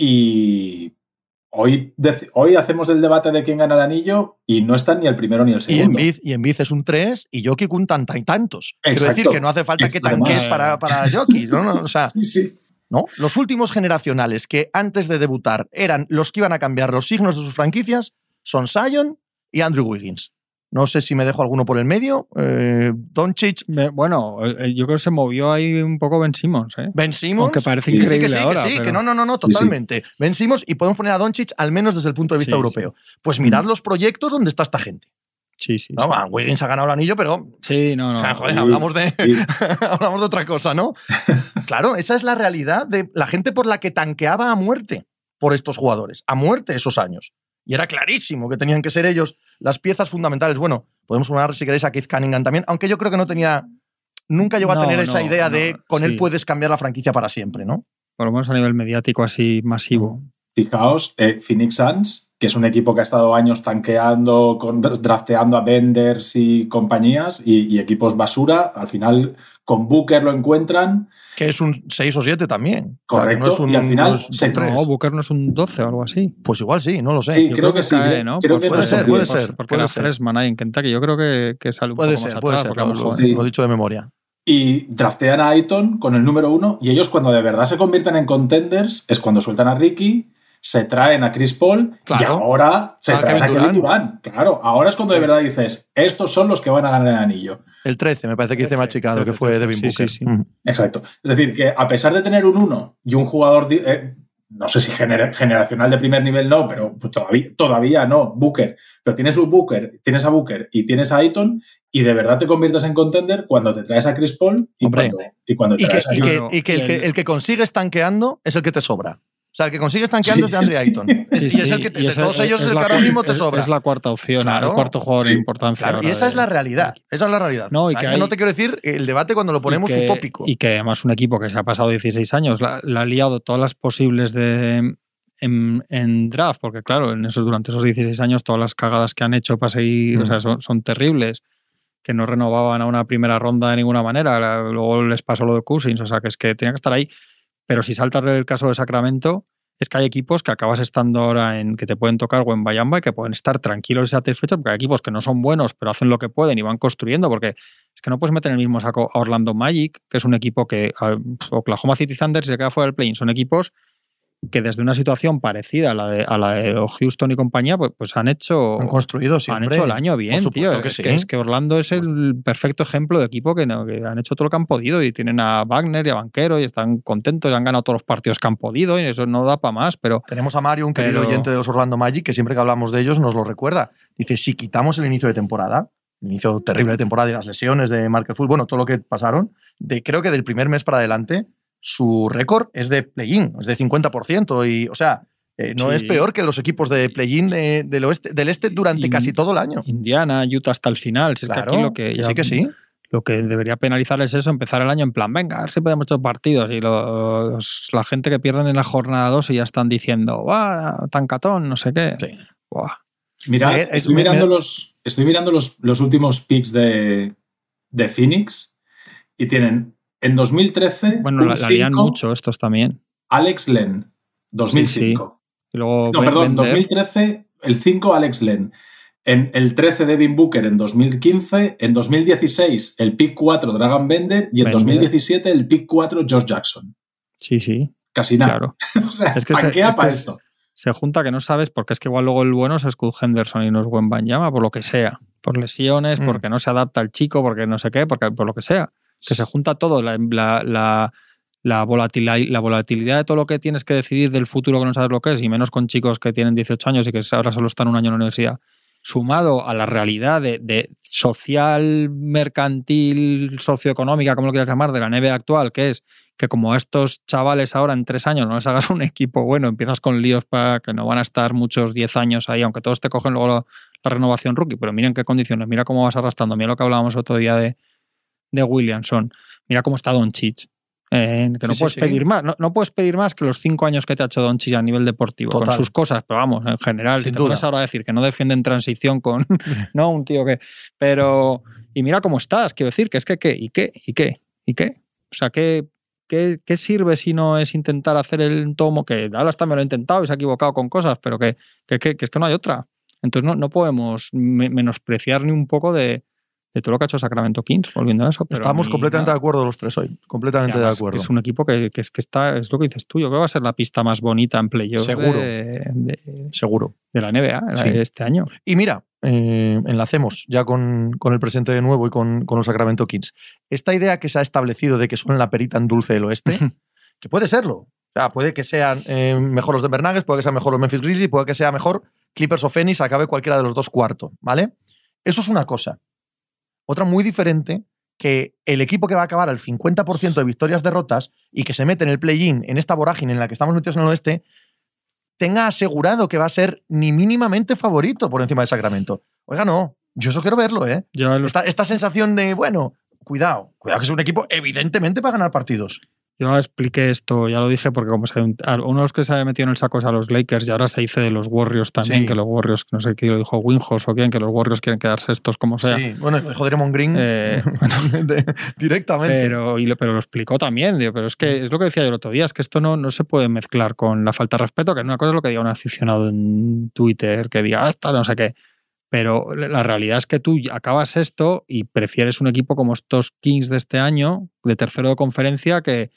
y hoy, hoy hacemos del debate de quién gana el anillo y no están ni el primero ni el Y segundo. Y Embiid es un 3 y Jokic un tanta y tantos. Quiero Exacto. decir que no hace falta que Además- tanques para, para Jokic. ¿no? No, o sea, Sí, sí. ¿no? Los últimos generacionales que antes de debutar eran los que iban a cambiar los signos de sus franquicias son Sion y Andrew Wiggins. No sé si me dejo alguno por el medio. Eh, Doncic, Bueno, eh, yo creo que se movió ahí un poco Ben Simmons, ¿eh? Ben Simmons. Aunque parece Sí, sí, increíble que sí, ahora. que sí, pero- que no, no, no, no, Sí, sí. totalmente. Ben Simmons y podemos poner a Doncic al menos desde el punto de vista Sí, europeo. Pues mirad los proyectos donde está esta gente. Sí, sí. No, Wiggins ha ganado el anillo, pero Sí, no, no. o sea, joder, hablamos de, hablamos de otra cosa, ¿no? claro, esa es la realidad de la gente por la que tanqueaba a muerte por estos jugadores, a muerte esos años. Y era clarísimo que tenían que ser ellos las piezas fundamentales. Bueno, podemos sumar, si queréis, a Keith Cunningham también, aunque yo creo que no tenía. Nunca llegó a No, tener esa no, idea de con él puedes cambiar la franquicia para siempre, ¿no? Por lo menos a nivel mediático así masivo. Fijaos, eh, Phoenix Suns, que es un equipo que ha estado años tanqueando, con, drafteando a venders y compañías y, equipos basura, al final con Booker lo encuentran. Que es un 6 o 7 también. Correcto, y al final... No, Booker no es un 12 o algo así. Pues igual sí, no lo sé. Sí, creo, que, sí. ¿no? Creo que puede, ser, puede ser. Porque puede era ser. freshman ahí en Kentucky. Yo creo que, que sale un puede poco ser, más puede atrás. Ser, lo, lo, he dicho de memoria. Y draftean a Ayton con el número uno y ellos cuando de verdad se convierten en contenders es cuando sueltan a Ricky, se traen a Chris Paul y ahora se traen a Kevin Durant. Claro, ahora es cuando de verdad dices, estos son los que van a ganar el anillo. El 13, me parece que hice machicado, que fue Devin Booker. Exacto. Es decir, que a pesar de tener un 1 y un jugador eh, no sé si generacional de primer nivel no, pero pues todavía, todavía no, Booker. Pero tienes un Booker, tienes a Booker y tienes a Ayton y de verdad te conviertes en contender cuando te traes a Chris Paul y cuando, te traes a Y que, el, que el que consigue estanqueando es el que te sobra. O sea, el que consigue estanqueando es de Andre Ayton. y es el que de todos ellos es el que ahora mismo te sobra. Es la cuarta opción, el cuarto jugador de importancia. y esa es la realidad. Esa es la realidad. No, y que no te quiero decir el debate cuando lo ponemos utópico. Y que además un equipo que se ha pasado 16 años la, ha liado todas las posibles de, en, draft, porque claro, en esos, durante esos 16 años todas las cagadas que han hecho para seguir, o sea, mm. son, terribles, que no renovaban a una primera ronda de ninguna manera, luego les pasó lo de Cousins, o sea, que es que tenía que estar ahí. Pero si saltas del caso de Sacramento, es que hay equipos que acabas estando ahora en que te pueden tocar o en Bayamba y que pueden estar tranquilos y satisfechos, porque hay equipos que no son buenos, pero hacen lo que pueden y van construyendo, porque es que no puedes meter en el mismo saco a Orlando Magic, que es un equipo que Oklahoma City Thunder se queda fuera del play son equipos que desde una situación parecida a la de, a la de Houston y compañía, pues, pues han hecho. Han construido siempre. Han hecho el año bien, tío. Que es, que, es, que, Orlando es el perfecto ejemplo de equipo que, que, han hecho todo lo que han podido y tienen a Wagner y a Banquero y están contentos y han ganado todos los partidos que han podido y eso no da para más. Pero. Tenemos a Mario, un querido oyente de los Orlando Magic, que siempre que hablamos de ellos nos lo recuerda. Dice: si quitamos el inicio de temporada, el inicio terrible de temporada y las lesiones de Markel Full, bueno, todo lo que pasaron, de, creo que del primer mes para adelante su récord es de play-in, es de 50%. Y, o sea, eh, no es peor que los equipos de play-in del, oeste, del este durante casi todo el año. Indiana, Utah hasta el final. es que aquí lo que. sí que sí. Lo que debería penalizar es eso, empezar el año en plan, venga, a ver si podemos echar partidos. Y los, la gente que pierden en la jornada 2 y ya están diciendo, ¡guau! Tan catón, no sé qué. Mira, estoy, mirando los, estoy mirando los, los últimos picks de, de Phoenix y tienen en 2013. Bueno, la, la mucho estos también. Alex Len, 2005. no, perdón, 2013, el 5 Alex Len. En el 13 Devin Booker en 2015, en 2016 el pick 4 Dragon Bender y en 2017 el pick 4 George Jackson. Sí, sí. Casi nada. o sea, es que se, para esto? Se junta que no sabes porque es que igual luego el bueno es Scott Henderson y no es buen Banyama, por lo que sea. Por lesiones, mm. porque no se adapta al chico, porque no sé qué, porque por lo que sea que se junta todo, la, la, la, volatilidad, la volatilidad de todo lo que tienes que decidir del futuro que no sabes lo que es, y menos con chicos que tienen 18 años y que ahora solo están un año en la universidad, sumado a la realidad de, social, mercantil, socioeconómica, como lo quieras llamar, de la NBA actual, que es que como estos chavales ahora en tres años no les hagas un equipo bueno, empiezas con líos para que no van a estar muchos 10 años ahí, aunque todos te cogen luego la, la renovación rookie, pero miren qué condiciones, mira cómo vas arrastrando, mira lo que hablábamos otro día de, de Williamson. Mira cómo está Don Chich. Eh, que no puedes pedir más. No, puedes pedir más que los cinco años que te ha hecho Don Chich a nivel deportivo, con sus cosas, pero vamos, en general, si te pones ahora a decir que no defienden transición con no un tío que. Pero. Y mira cómo estás, quiero decir, que es que qué, y qué, y qué, y qué. O sea, ¿qué, qué, qué sirve si no es intentar hacer el tomo? Que Dallas también lo ha intentado y se ha equivocado con cosas, pero que, que, que es que no hay otra. Entonces no, no podemos menospreciar ni un poco de, de todo lo que ha hecho Sacramento Kings, volviendo a eso. Estamos completamente de acuerdo los tres hoy, completamente de acuerdo. Es un equipo que, es que está, es lo que dices tú, yo creo que va a ser la pista más bonita en playoffs Seguro. De, Seguro. De la NBA este año. Y mira, eh, enlacemos ya con, el presente de nuevo y con, los Sacramento Kings. Esta idea que se ha establecido de que son la perita en dulce del oeste, que puede serlo. O sea, puede que sean eh, mejor los Denver Nuggets, puede que sean mejor los Memphis Grizzlies, puede que sea mejor Clippers o Phoenix, acabe cualquiera de los dos cuartos, ¿vale? Eso es una cosa. Otra muy diferente, que el equipo que va a acabar al 50% de victorias derrotas y que se mete en el play-in, en esta vorágine en la que estamos metidos en el oeste, tenga asegurado que va a ser ni mínimamente favorito por encima de Sacramento. Oiga, no, yo eso quiero verlo, ¿eh? Esta, esta sensación de, bueno, cuidado, cuidado que es un equipo evidentemente para ganar partidos. Yo expliqué esto, ya lo dije, porque como se, uno de los que se había metido en el saco es a los Lakers y ahora se dice de los Warriors también, que los Warriors, no sé qué lo dijo Winhos o quién, que los Warriors quieren quedarse estos como sea. Sí, bueno, dijo Draymond Green eh, directamente. Pero, pero lo explicó también, pero es que es lo que decía yo el otro día, es que esto no, no se puede mezclar con la falta de respeto, que una cosa es lo que diga un aficionado en Twitter, que diga, ah, no sé qué. Pero la realidad es que tú acabas esto y prefieres un equipo como estos Kings de este año, de tercero de conferencia, que,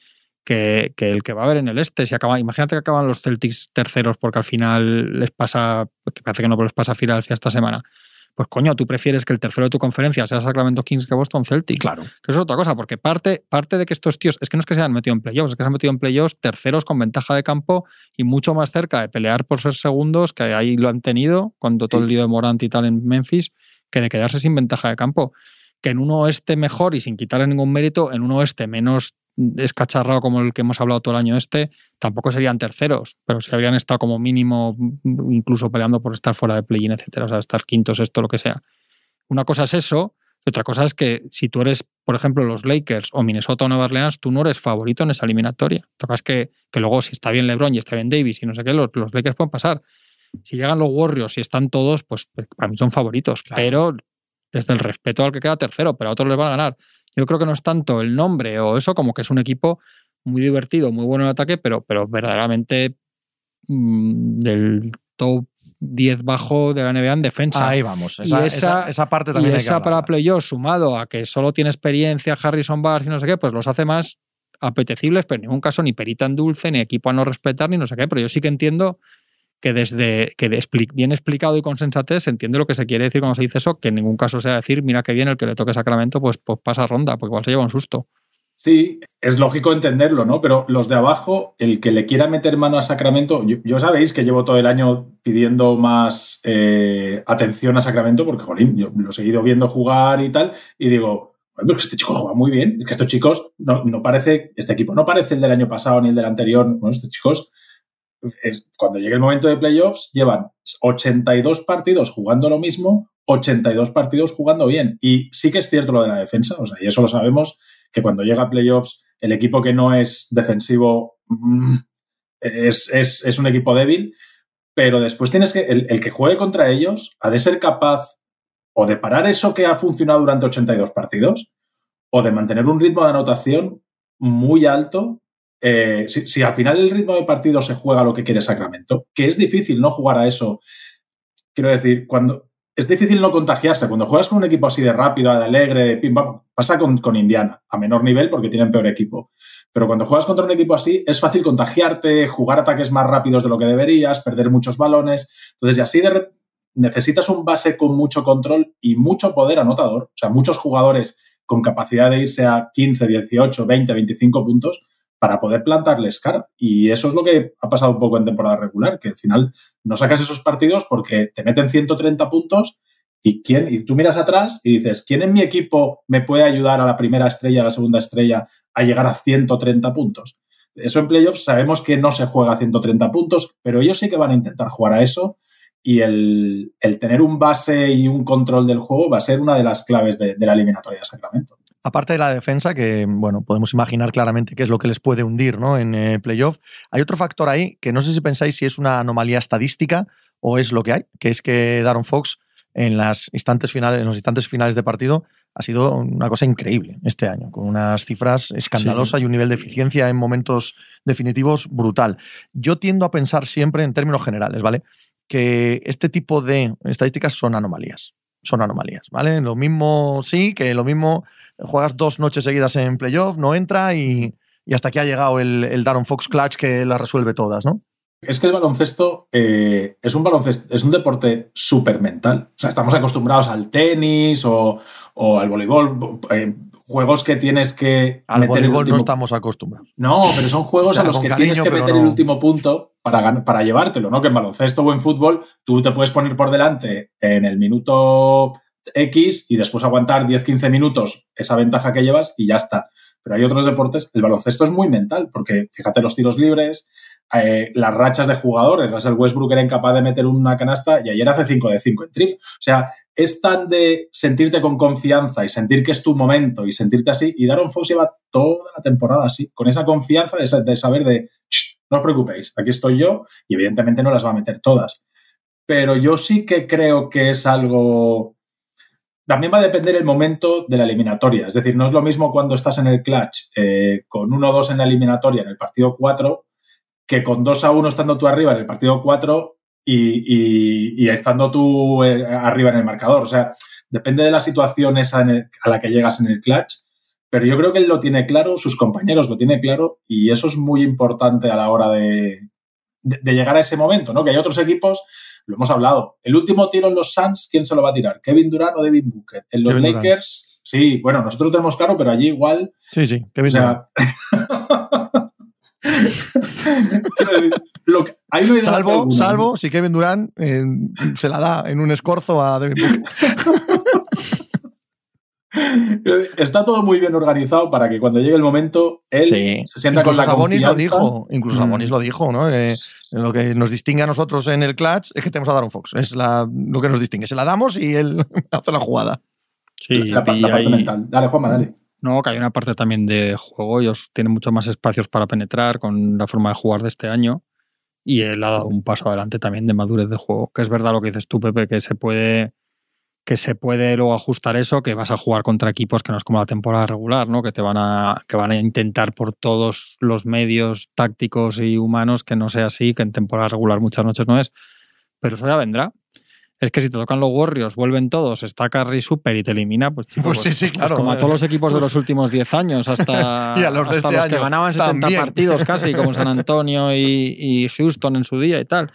que, el que va a haber en el este. Si acaba, imagínate que acaban los Celtics terceros porque al final les pasa, que parece que no, pero les pasa a Filadelfia esta semana. Pues coño, tú prefieres que el tercero de tu conferencia sea Sacramento Kings que Boston Celtics. Claro. Que eso es otra cosa, porque parte, parte de que estos tíos, es que no es que se hayan metido en playoffs, es que se han metido en playoffs terceros con ventaja de campo y mucho más cerca de pelear por ser segundos, que ahí lo han tenido, cuando todo el lío de Morant y tal en Memphis, que de quedarse sin ventaja de campo. Que en un oeste mejor y sin quitarle ningún mérito, en un oeste menos escacharrado como el que hemos hablado todo el año este, tampoco serían terceros, pero si habrían estado como mínimo incluso peleando por estar fuera de play-in, etcétera, o sea, estar quintos, esto, lo que sea. Una cosa es eso, y otra cosa es que si tú eres, por ejemplo, los Lakers o Minnesota o Nueva Orleans, tú no eres favorito en esa eliminatoria. Tocas que, que luego, si está bien LeBron y está bien Davis y no sé qué, los, Lakers pueden pasar. Si llegan los Warriors y están todos, pues, pues para mí son favoritos, pero desde el respeto al que queda tercero, pero a otros les van a ganar. Yo creo que no es tanto el nombre o eso, como que es un equipo muy divertido, muy bueno en ataque, pero, pero verdaderamente mm, del top 10 bajo de la NBA en defensa. Ahí vamos. Esa, y esa, parte también. Y esa para playoff, sumado a que solo tiene experiencia Harrison Barnes y no sé qué, pues los hace más apetecibles, pero en ningún caso ni perita en dulce, ni equipo a no respetar, ni no sé qué. Pero yo sí que entiendo que desde que bien explicado y con sensatez se entiende lo que se quiere decir cuando se dice eso, que en ningún caso sea decir, mira que bien el que le toque Sacramento, pues, pues pasa ronda, porque igual se lleva un susto. Sí, es lógico entenderlo, ¿no? Pero los de abajo, el que le quiera meter mano a Sacramento, yo, sabéis que llevo todo el año pidiendo más eh, atención a Sacramento, porque, jolín, yo lo he seguido viendo jugar y tal, y digo, bueno, este chico juega muy bien, es que estos chicos no, no parece, este equipo no parece el del año pasado ni el del anterior, bueno, estos chicos cuando llegue el momento de playoffs, llevan 82 partidos jugando lo mismo, 82 partidos jugando bien. Y sí que es cierto lo de la defensa, o sea, y eso lo sabemos, que cuando llega a playoffs, el equipo que no es defensivo mm, es, un equipo débil, pero después tienes que, el, el, que juegue contra ellos ha de ser capaz o de parar eso que ha funcionado durante 82 partidos, o de mantener un ritmo de anotación muy alto eh, si, al final el ritmo de partido se juega lo que quiere Sacramento, que es difícil no jugar a eso. Quiero decir, cuando es difícil no contagiarse. Cuando juegas con un equipo así de rápido, de alegre, pasa con, con, Indiana, a menor nivel porque tienen peor equipo. Pero cuando juegas contra un equipo así, es fácil contagiarte, jugar ataques más rápidos de lo que deberías, perder muchos balones. Entonces, y así de necesitas un base con mucho control y mucho poder anotador. O sea, muchos jugadores con capacidad de irse a 15, 18, 20, 25 puntos para poder plantarles cara. Y eso es lo que ha pasado un poco en temporada regular, que al final no sacas esos partidos porque te meten 130 puntos y, tú miras atrás y dices, ¿quién en mi equipo me puede ayudar a la primera estrella, a la segunda estrella, a llegar a 130 puntos? Eso en playoffs sabemos que no se juega a 130 puntos, pero ellos sí que van a intentar jugar a eso y el, tener un base y un control del juego va a ser una de las claves de la eliminatoria de Sacramento. Aparte de la defensa, que bueno, podemos imaginar claramente qué es lo que les puede hundir ¿no? en eh, playoff, hay otro factor ahí que no sé si pensáis si es una anomalía estadística o es lo que hay, que es que Daron Fox en, las instantes finales, en los instantes finales de partido ha sido una cosa increíble este año, con unas cifras escandalosas y un nivel de eficiencia en momentos definitivos brutal. Yo tiendo a pensar siempre en términos generales, ¿vale? Que este tipo de estadísticas son anomalías. Son anomalías, ¿vale? Lo mismo sí, que lo mismo juegas dos noches seguidas en playoff, no entra y, hasta aquí ha llegado el, el Daron Fox Clutch que las resuelve todas, ¿no? Es que el baloncesto eh, es un baloncesto, es un deporte súper mental. O sea, estamos acostumbrados al tenis o, al voleibol, eh, juegos que tienes que. Al voleibol no estamos acostumbrados. No, pero son juegos a los que tienes que meter el último punto para, para llevártelo, ¿no? Que en baloncesto o en fútbol tú te puedes poner por delante en el minuto X y después aguantar 10-15 minutos esa ventaja que llevas y ya está. pero hay otros deportes, el baloncesto es muy mental, porque fíjate los tiros libres, eh, las rachas de jugadores, Russell Westbrook era incapaz de meter una canasta y ayer hace 5 de 5 en triple. O sea, es tan de sentirte con confianza y sentir que es tu momento y sentirte así, y Daron Fox lleva toda la temporada así, con esa confianza de, saber de, no os preocupéis, aquí estoy yo y evidentemente no las va a meter todas. Pero yo sí que creo que es algo también va a depender el momento de la eliminatoria. Es decir, no es lo mismo cuando estás en el clutch eh, con 1-2 en la eliminatoria en el partido 4 que con 2-1 estando tú arriba en el partido 4 y, estando tú eh, arriba en el marcador. O sea, depende de la situación esa a la que llegas en el clutch. Pero yo creo que él lo tiene claro, sus compañeros lo tienen claro y eso es muy importante a la hora de, de llegar a ese momento, ¿no? Que hay otros equipos lo hemos hablado. El último tiro en los Suns, ¿quién se lo va a tirar? ¿Kevin Durant o Devin Booker? En los Lakers, sí, bueno, nosotros tenemos claro, pero allí igual. Sí, sí, Kevin Durant. salvo, salvo si Kevin Durant eh, se la da en un escorzo a Devin Booker. Está todo muy bien organizado para que cuando llegue el momento él se sienta con la Sabonis lo dijo, incluso mm. Sabonis lo dijo, ¿no? Eh, lo que nos distingue a nosotros en el clutch es que tenemos a Daron Fox. Es lo que nos distingue. Se la damos y él hace la jugada. Sí, la, parte mental. Dale, Juanma, dale. No, que hay una parte también de juego. Ellos tienen muchos más espacios para penetrar con la forma de jugar de este año. Y él ha dado un paso adelante también de madurez de juego. Que es verdad lo que dices tú, Pepe, que se puede que se puede luego ajustar eso, que vas a jugar contra equipos que no es como la temporada regular, ¿no? Que te van a, que van a intentar por todos los medios tácticos y humanos que no sea así, que en temporada regular muchas noches no es. Pero eso ya vendrá. Es que si te tocan los Warriors, vuelven todos, está Curry super y te elimina, pues, pues, sí, sí, pues claro. como a todos los equipos de los últimos 10 años, hasta, los, hasta los este que ganaban 70 partidos casi, como San Antonio y, y Houston en su día y tal.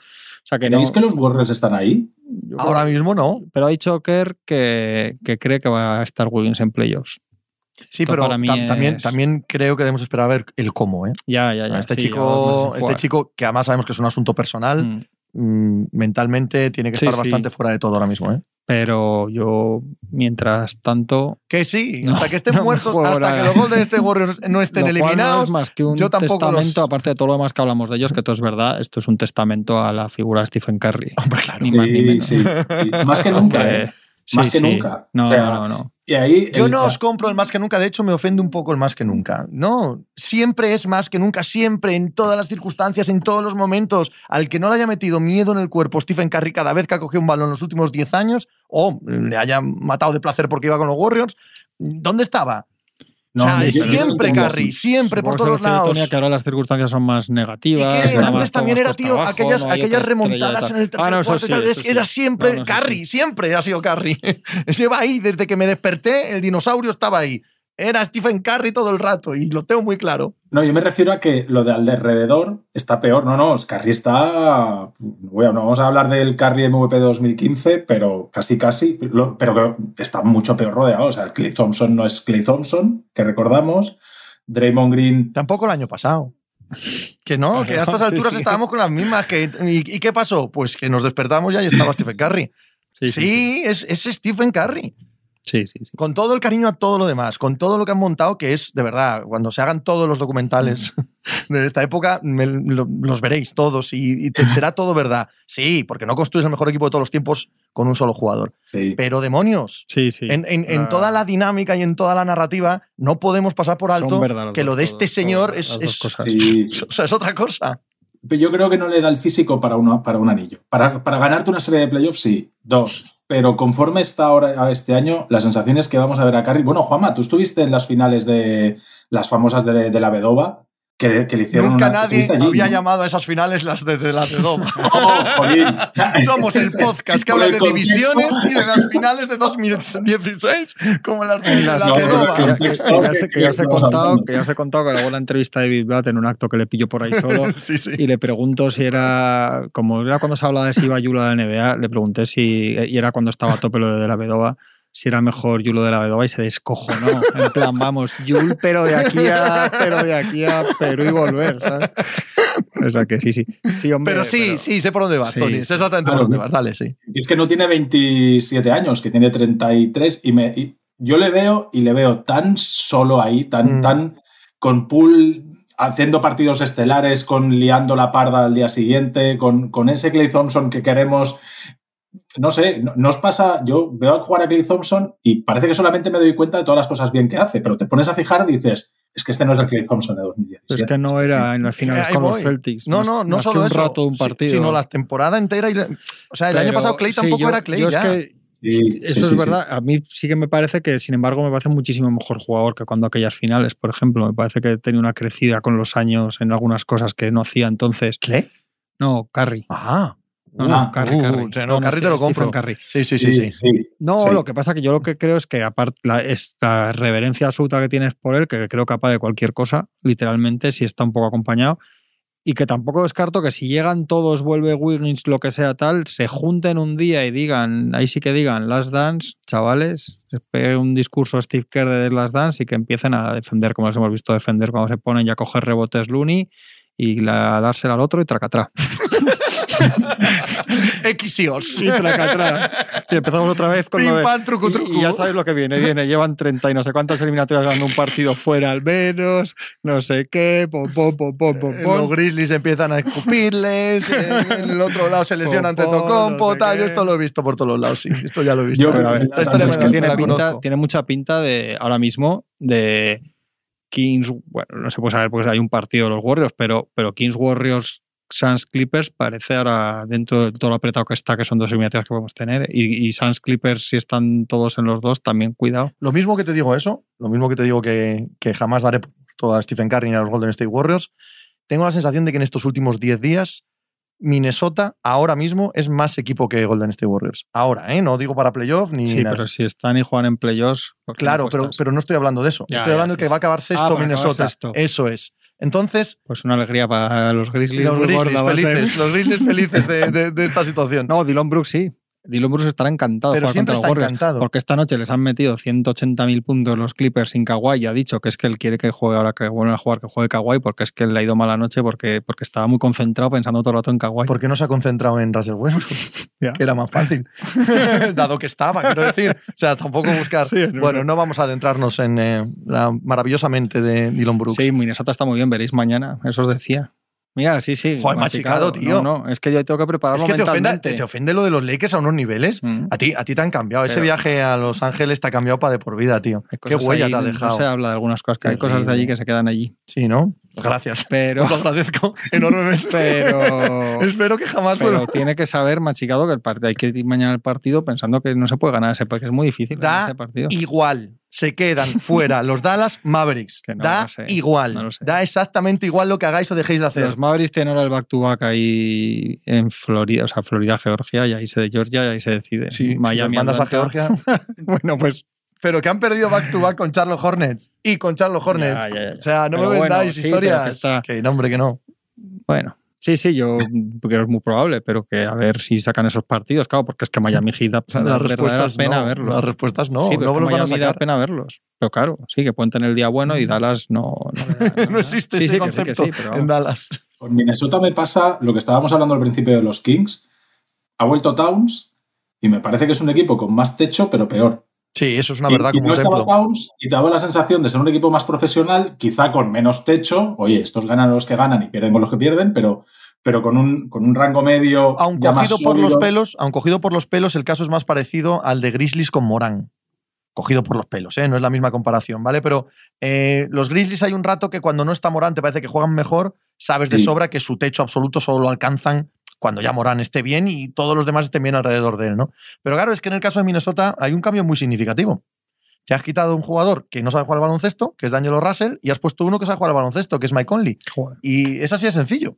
O sea, que ¿Creéis que los Warriors están ahí? Ahora mismo no. Pero ha dicho Kerr que, cree que va a estar Wiggins en playoffs. Sí, pero también, también creo que debemos esperar a ver el cómo. ¿eh? Ya, ya, ya. Este, chico, este chico, que además sabemos que es un asunto personal, mm. Mm, mentalmente tiene que estar bastante fuera de todo ahora mismo. ¿eh? Pero yo, mientras tanto. Que sí, hasta que estén muertos, hasta que los Golden State Warriors no estén eliminados. No es más que un testamento, aparte de todo lo demás que hablamos de ellos, que todo es verdad, esto es un testamento a la figura de Stephen Curry. Hombre, claro. Ni más ni menos. Más que nunca. Más que nunca. No, no, no. Y ahí Yo no os compro el más que nunca, de hecho me ofende un poco el más que nunca. No, siempre es más que nunca, siempre, en todas las circunstancias, en todos los momentos. Al que no le haya metido miedo en el cuerpo Stephen Curry cada vez que ha cogido un balón en los últimos 10 años, o le haya matado de placer porque iba con los Warriors, ¿dónde estaba? O sea, siempre, Carry, siempre, por todos lados. que ahora las circunstancias son más negativas. Y que antes también era, tío, aquellas, aquellas remontadas en el tercer ah, no, era siempre Carry, siempre ha sido Carry. Lleva ahí, desde que me desperté, el dinosaurio estaba ahí era Stephen Curry todo el rato y lo tengo muy claro. No, yo me refiero a que lo de alrededor está peor. No, no, Curry está. Bueno, no vamos a hablar del Curry MVP 2015, pero casi, casi. pero está mucho peor rodeado. O sea, el Clay Thompson no es Clay Thompson, que recordamos. Draymond Green. Tampoco el año pasado. Que no, que a estas alturas estábamos con las mismas. Que, y, qué pasó? Pues que nos despertamos ya y estaba Stephen Curry. Sí, es, es Stephen Curry. Sí, sí, sí. Con todo el cariño a todo lo demás, con todo lo que han montado, que es, de verdad, cuando se hagan todos los documentales mm. de esta época, los veréis todos y, será todo verdad. Sí, porque no construyes el mejor equipo de todos los tiempos con un solo jugador. Pero demonios, sí, sí. En, ah. toda la dinámica y en toda la narrativa, no podemos pasar por alto que lo de este señor es, es, es otra cosa. Yo creo que no le da el físico para, uno, para un anillo. Para, para ganarte una serie de playoffs, sí. Dos pero conforme está ahora este año, las sensaciones que vamos a ver a Carrie. Bueno, Juanma, tú estuviste en las finales de las famosas de, de la Bedova que, le hicieron Nunca nadie había llamado a esas finales las de, de la de Doma. Somos el podcast que habla de divisiones y de las finales de 2016 como las de la de Doma. Que ya os he contado que ya os he contado que luego la entrevista de David Blatt en un acto que le pillo por ahí solo y le pregunto si era como era cuando se hablaba de si iba Yula a la NBA, le pregunté si y era cuando estaba a tope lo de la Bedova si era mejor Yulo de la Vedova y se descojonó. En plan, vamos, Yul, pero de aquí a, pero de aquí a Perú y volver, ¿sabes? O sea que sí, sí. sí hombre, pero sí, sí, sé por dónde vas, Tony. Sé exactamente por dónde vas. Dale, sí. es que no tiene 27 años, que tiene 33 y, me, yo le veo y le veo tan solo ahí, tan, Mm. tan con pool haciendo partidos estelares, con liando la parda al día siguiente, con, con ese Clay Thompson que queremos. No sé, no, no os pasa, yo veo a jugar a Clay Thompson y parece que solamente me doy cuenta de todas las cosas bien que hace, pero te pones a fijar y dices, es que este no es el Clay Thompson de 2017. Es que no era en las finales Ahí con los voy. Celtics. No, más- no, no más solo que un eso, rato de un partido. sino la temporada entera. Y, la- o sea, el año pasado Clay sí, tampoco yo- era Clay yo ya. Es que Sí, eso sí, es sí. verdad. A mí sí que me parece que, sin embargo, me parece muchísimo mejor jugador que cuando aquellas finales, por ejemplo. Me parece que tenía una crecida con los años en algunas cosas que no hacía entonces. ¿Clay? No, Curry. Ah. No, no, uh, Curry. o sea, no, te lo compro. Curry. Sí, sí, sí, sí. No, Sí. lo que pasa que yo lo que creo es que aparte la, esta reverencia absoluta que tienes por él, que creo capaz de cualquier cosa, literalmente, si está un poco acompañado, y que tampoco descarto que si llegan todos, vuelve Wiggins, lo que sea tal, se junten un día y digan, ahí sí que digan, Last Dance, chavales, pegue un discurso Steve Kerr de Last Dance y que empiecen a defender, como les hemos visto defender cuando se ponen ya a coger rebotes Looney y la, dársela al otro y tracatrá. Exios. Y tracatrá. Y empezamos otra vez con Pim, lo de- pam, truco, y- truco. Y, ya sabes lo que viene, viene. Llevan 30 y no sé cuántas eliminatorias ganando un partido fuera al menos, no sé qué, pom, pom, pom, pom, pom, Eh, pom. Los Grizzlies empiezan a escupirles, eh, en el otro lado se lesiona ante Tocompo, no sé tal. Yo esto lo he visto por todos los lados, sí. Esto ya lo he visto. Yo- Pero a ver, Esta historia es que tiene, pinta, tiene mucha pinta de, ahora mismo, de Kings, bueno, no se puede saber porque hay un partido de los Warriors, pero, pero Kings Warriors Suns Clippers parece ahora dentro de todo lo apretado que está, que son dos eliminatorias que podemos tener, y, y Suns Clippers si están todos en los dos, también cuidado. Lo mismo que te digo eso, lo mismo que te digo que, que jamás daré muerto a Stephen Curry ni a los Golden State Warriors, tengo la sensación de que en estos últimos 10 días Minnesota ahora mismo es más equipo que Golden State Warriors. Ahora, ¿eh? No digo para playoff ni Sí, nada. pero si están y juegan en playoffs. ¿por qué no Claro, pero, pero no estoy hablando de eso. Ya, estoy ya, hablando de que va a acabar sexto Ah, acabar Minnesota. sexto. Eso es. Entonces, Pues una alegría para los Grizzlies. los Grizzlies gorda felices, los Grizzlies felices de, de- de esta situación. No, Dylan Brooks sí. Dylan Brooks estará encantado pero siempre está Warriors. encantado. Porque esta noche les han metido 180.000 puntos los Clippers sin Kawhi y ha dicho que es que él quiere que juegue ahora que vuelvan a jugar, que juegue Kawhi porque es que le ha ido mala noche porque, porque estaba muy concentrado pensando todo el rato en Kawhi. ¿Por qué no se ha concentrado en Russell Westbrook? Que era más fácil. Dado que estaba, quiero decir. O sea, tampoco buscar. Sí, bueno, no. vamos a adentrarnos en eh, la maravillosamente de Dylan Brooks. Sí, Minnesota está muy bien, veréis mañana, eso os decía. Mira, sí, sí. Joder, machicado, tío. No, no, es que yo tengo que prepararlo es que te ofende, te, te ofende lo de los Lakers a unos niveles. Mm. A ti, a ti te han cambiado. Ese viaje a Los Ángeles te ha cambiado para de por vida, tío. Qué huella ahí, te ha no dejado. se habla de algunas cosas, que hay cosas de allí que se quedan allí. Sí, ¿no? Gracias. Pero, lo agradezco enormemente. pero, Espero que jamás pero tiene que saber, machicado, que el partido, hay que ir mañana al partido pensando que no se puede ganar ese porque es muy difícil ganar Da ese partido. igual. Se quedan fuera los Dallas Mavericks. No da sé, igual. no. Da exactamente igual lo que hagáis o dejéis de hacer. Los Mavericks tienen ahora el back-to-back ahí en Florida, o sea, Florida, Georgia, y ahí se de Georgia, y ahí se decide. Sí, si Miami, mandas a. Georgia. bueno, pues pero que han perdido back to back con Charlotte Hornets y con Charlotte Hornets. Ya, ya, ya. O sea, no Pero me bueno, vendáis sí, historias. que está- Que no, hombre, que no. Bueno, sí, sí, yo creo que es muy probable, pero que a ver si sacan esos partidos, claro, porque es que Miami Heat da, da respuestas pena no. verlos. Las respuestas no. sí, pero no es que los van a Miami da pena verlos. Pero claro, sí, que pueden tener el día bueno y Dallas no. No, le da- No existe Sí, ese sí, que sí, que concepto sí, pero en. Dallas. Con Minnesota me pasa lo que estábamos hablando al principio de los Kings. Ha vuelto Towns y me parece que es un equipo con más techo, pero peor. Sí, eso es una Y- verdad y, como no un estaba. Towns y te daba la sensación de ser un equipo más profesional, quizá con menos techo. Oye, estos ganan los que ganan y pierden con los que pierden, pero, pero con, un, con un rango medio. Aun ya más cogido por los pelos, aun cogido por los pelos, el caso es más parecido al de Grizzlies con Morán. Cogido por los pelos, ¿eh? no es la misma comparación, ¿vale? Pero eh, los Grizzlies hay un rato que cuando no está Morán te parece que juegan mejor, sabes de Sí. sobra que su techo absoluto solo lo alcanzan cuando ya Morán esté bien y todos los demás estén bien alrededor de él, ¿no? Pero claro, es que en el caso de Minnesota hay un cambio muy significativo. Te has quitado un jugador que no sabe jugar al baloncesto, que es D'Angelo Russell, y has puesto uno que sabe jugar al baloncesto, que es Mike Conley. Joder, Y es así de sencillo.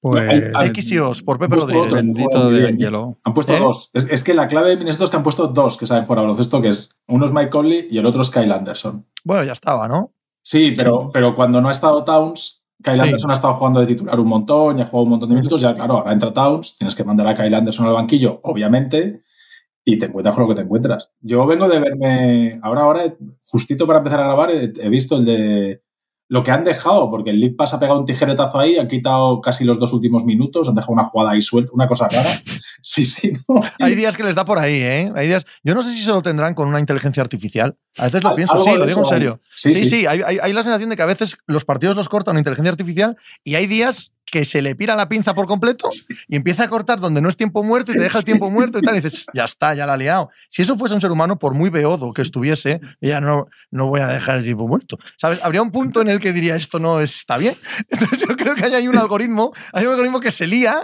pues. Hay- hay X y Os por Pepe Rodríguez. otro. Bendito de Angelo. Han puesto ¿Eh? dos. Es, es que la clave de Minnesota es que han puesto dos que saben fuera baloncesto, que es uno es Mike Conley y el otro es Kyle Anderson. Bueno, ya estaba, ¿no? Sí, pero, pero cuando no ha estado Towns, Kyle Sí. Anderson ha estado jugando de titular un montón y ha jugado un montón de minutos. Ya, claro, ahora entra Towns, tienes que mandar a Kyle Anderson al banquillo, obviamente, y te encuentras con lo que te encuentras. Yo vengo de verme, ahora, ahora, justito para empezar a grabar, he, he visto el de lo que han dejado, porque el League Pass ha pegado un tijeretazo ahí, han quitado casi los dos últimos minutos, han dejado una jugada ahí suelta, una cosa rara. Sí, sí. ¿no? Hay días que les da por ahí, ¿eh? Hay días. Yo no sé si se lo tendrán con una inteligencia artificial. A veces lo pienso, sí, lo digo en hay. serio. Sí, Sí, sí, sí. Hay, hay- hay la sensación de que a veces los partidos los corta una inteligencia artificial y hay días que se le pira la pinza por completo y empieza a cortar donde no es tiempo muerto y te deja el tiempo muerto y tal. Y dices, ya está, ya la ha liado. Si eso fuese un ser humano, por muy beodo que estuviese, ya no, no voy a dejar el tiempo muerto. ¿Sabes? Habría un punto en el que diría, esto no está bien. Entonces yo creo que ahí hay un algoritmo, hay un algoritmo que se lía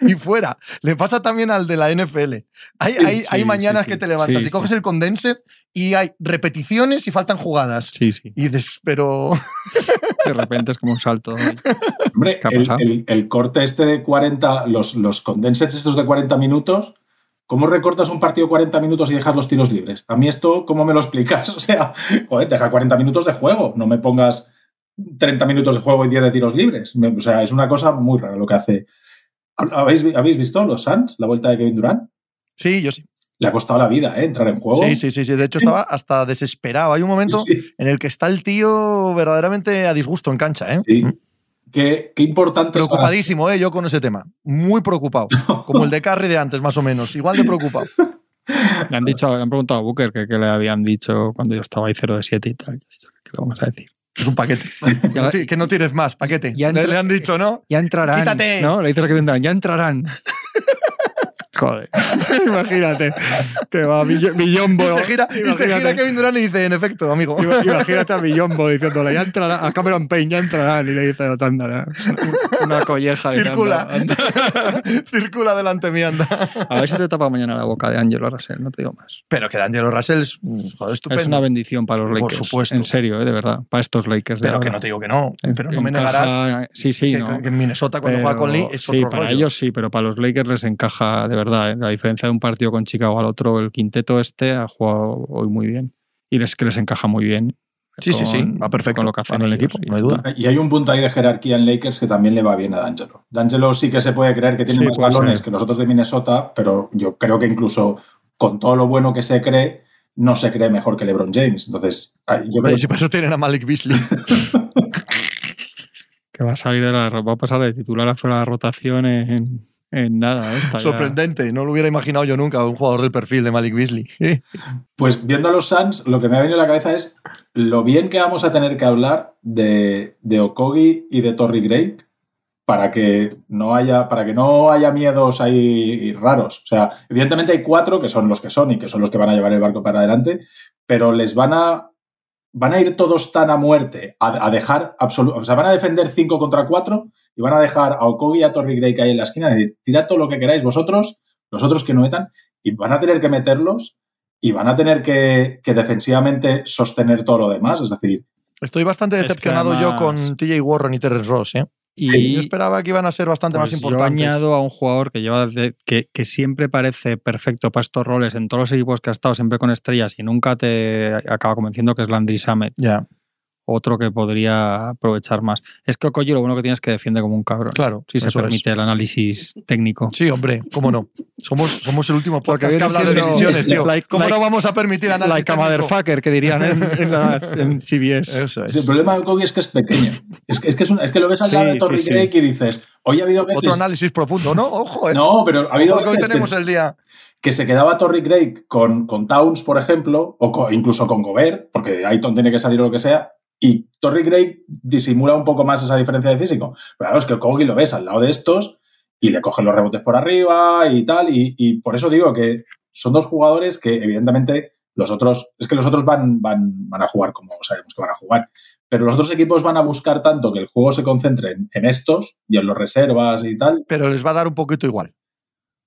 y fuera. Le pasa también al de la NFL. Hay, Sí, hay, hay sí, mañanas sí, que te levantas y coges el condensed y hay repeticiones y faltan jugadas. Sí, sí. Y dices, pero. De repente es como un salto. Hombre, ¿Qué ha el, pasado? el- el corte este de 40, los, los condensets estos de 40 minutos, ¿cómo recortas un partido 40 minutos y dejas los tiros libres? A mí esto, ¿cómo me lo explicas? O sea, joder, deja 40 minutos de juego, no me pongas 30 minutos de juego y 10 de tiros libres. Me- o sea, es una cosa muy rara lo que hace. ¿Habéis, ¿Habéis visto los Suns, la vuelta de Kevin Durant? Sí, yo sí. Le ha costado la vida, ¿eh? Entrar en juego. Sí, sí, sí, sí. De hecho, estaba hasta desesperado. Hay un momento Sí. en el que está el tío verdaderamente a disgusto en cancha, ¿eh? Sí. Qué, qué importante Preocupadísimo, ¿eh? Yo con ese tema. Muy preocupado. Como el de Carry de antes, más o menos. Igual de preocupado. Le han dicho, le han preguntado a Booker que, que le habían dicho cuando yo estaba ahí 0 de 7 y tal. ¿Qué le vamos a decir? Es un paquete. Que no, ti- que no tienes más, paquete. Ya le, entra- le han dicho, ¿no? Ya entrarán. ¡Quítate! ¿No? Le dices a Kevin Durant, ya entrarán. Joder. Imagínate. Que va Bill- Billombo. Y se gira, y se gira Kevin Durant y dice, en efecto, amigo. Ima- Imagínate a Billombo diciéndole, ya entrarán, a Cameron Payne, ya entrarán. Y le dice, anda, una colleja. de Circula. anda, anda. Circula delante mí, anda. A ver si te tapa mañana la boca de Angelo Russell, no te digo más. Pero que D'Angelo Russell es, joder, estupendo. Es una bendición para los Por Lakers. supuesto. En serio, eh, de verdad. Para estos Lakers de Pero que ahora. no te digo que no. En- Pero no me encaja- negarás Sí, sí, que, no. que en Minnesota cuando juega con Lee es sí, otro para rollo. ellos sí, pero para los Lakers les encaja de verdad. ¿Eh? A diferencia de un partido con Chicago al otro, el quinteto este ha jugado hoy muy bien. Y les que les encaja muy bien. Sí, sí, sí, con- va perfecto Con lo que hacen el equipo. y no hay duda. Y hay un punto ahí de jerarquía en Lakers que también le va bien a D'Angelo. D'Angelo sí que se puede creer que tiene Sí, más balones que los otros de Minnesota, pero yo creo que incluso con todo lo bueno que se cree, no se cree mejor que LeBron James. Entonces, yo creo si para eso tienen a Malik Beasley. Que va a salir de la va a pasar de titular a fuera de rotación en, en nada. ¿eh? Ya- Sorprendente. No lo hubiera imaginado yo nunca, un jugador del perfil de Malik Beasley. Pues viendo a los Suns, lo que me ha venido a la cabeza es lo bien que vamos a tener que hablar de, de Okogi y de Torrey Gray para que no haya para que no haya miedos ahí raros. O sea, evidentemente hay cuatro que son los que son y que son los que van a llevar el barco para adelante, pero les van a van a ir todos tan a muerte a, a dejar absoluto, o sea, van a defender 5 contra 4 y van a dejar a Okogi y a Torrey Gray que hay en la esquina, decir, tirad todo lo que queráis vosotros, los otros que no metan, y van a tener que meterlos y van a tener que, que defensivamente sostener todo lo demás. Es decir, Estoy bastante Es que decepcionado yo con TJ Warren y Terrence Ross. ¿eh? Y Yo esperaba que iban a ser bastante Pues más Yo importantes. añado a un jugador que lleva de- que, que siempre parece perfecto para estos roles en todos los equipos que ha estado, siempre con estrellas y nunca te acaba convenciendo que es Landry Samet, Ya, otro que podría aprovechar más. Es que Okoye lo bueno que tiene es que defiende como un cabrón. claro. Si se es. permite el análisis técnico. Sí, hombre, cómo no. Somos, somos el último podcast que habla de divisiones, tío. like- ¿Cómo like- no vamos a permitir análisis Like a técnico? motherfucker, que dirían en, en la- en CBS. Eso el problema de Okogi es que es pequeño. Es que, es que, es un- es que lo ves al Sí, lado de sí, Torrey sí. Y dices, hoy ha habido veces... Otro análisis profundo, ¿no? Ojo, eh. No, pero ha habido Ojo, que hoy tenemos que, el día. Que se quedaba Torrey Gray con, con Towns, por ejemplo, o incluso con Gobert, porque Ayton tiene que salir o lo que sea, y Torrey Gray disimula un poco más esa diferencia de físico. Pero claro, es que Okogi lo ves al lado de estos y le cogen los rebotes por arriba y tal, y, y por eso digo que son dos jugadores que evidentemente los otros, es que los otros van, van, van a jugar como sabemos que van a jugar, pero los otros equipos van a buscar tanto que el juego se concentre en, en estos y en los reservas y tal. Pero les va a dar un poquito igual.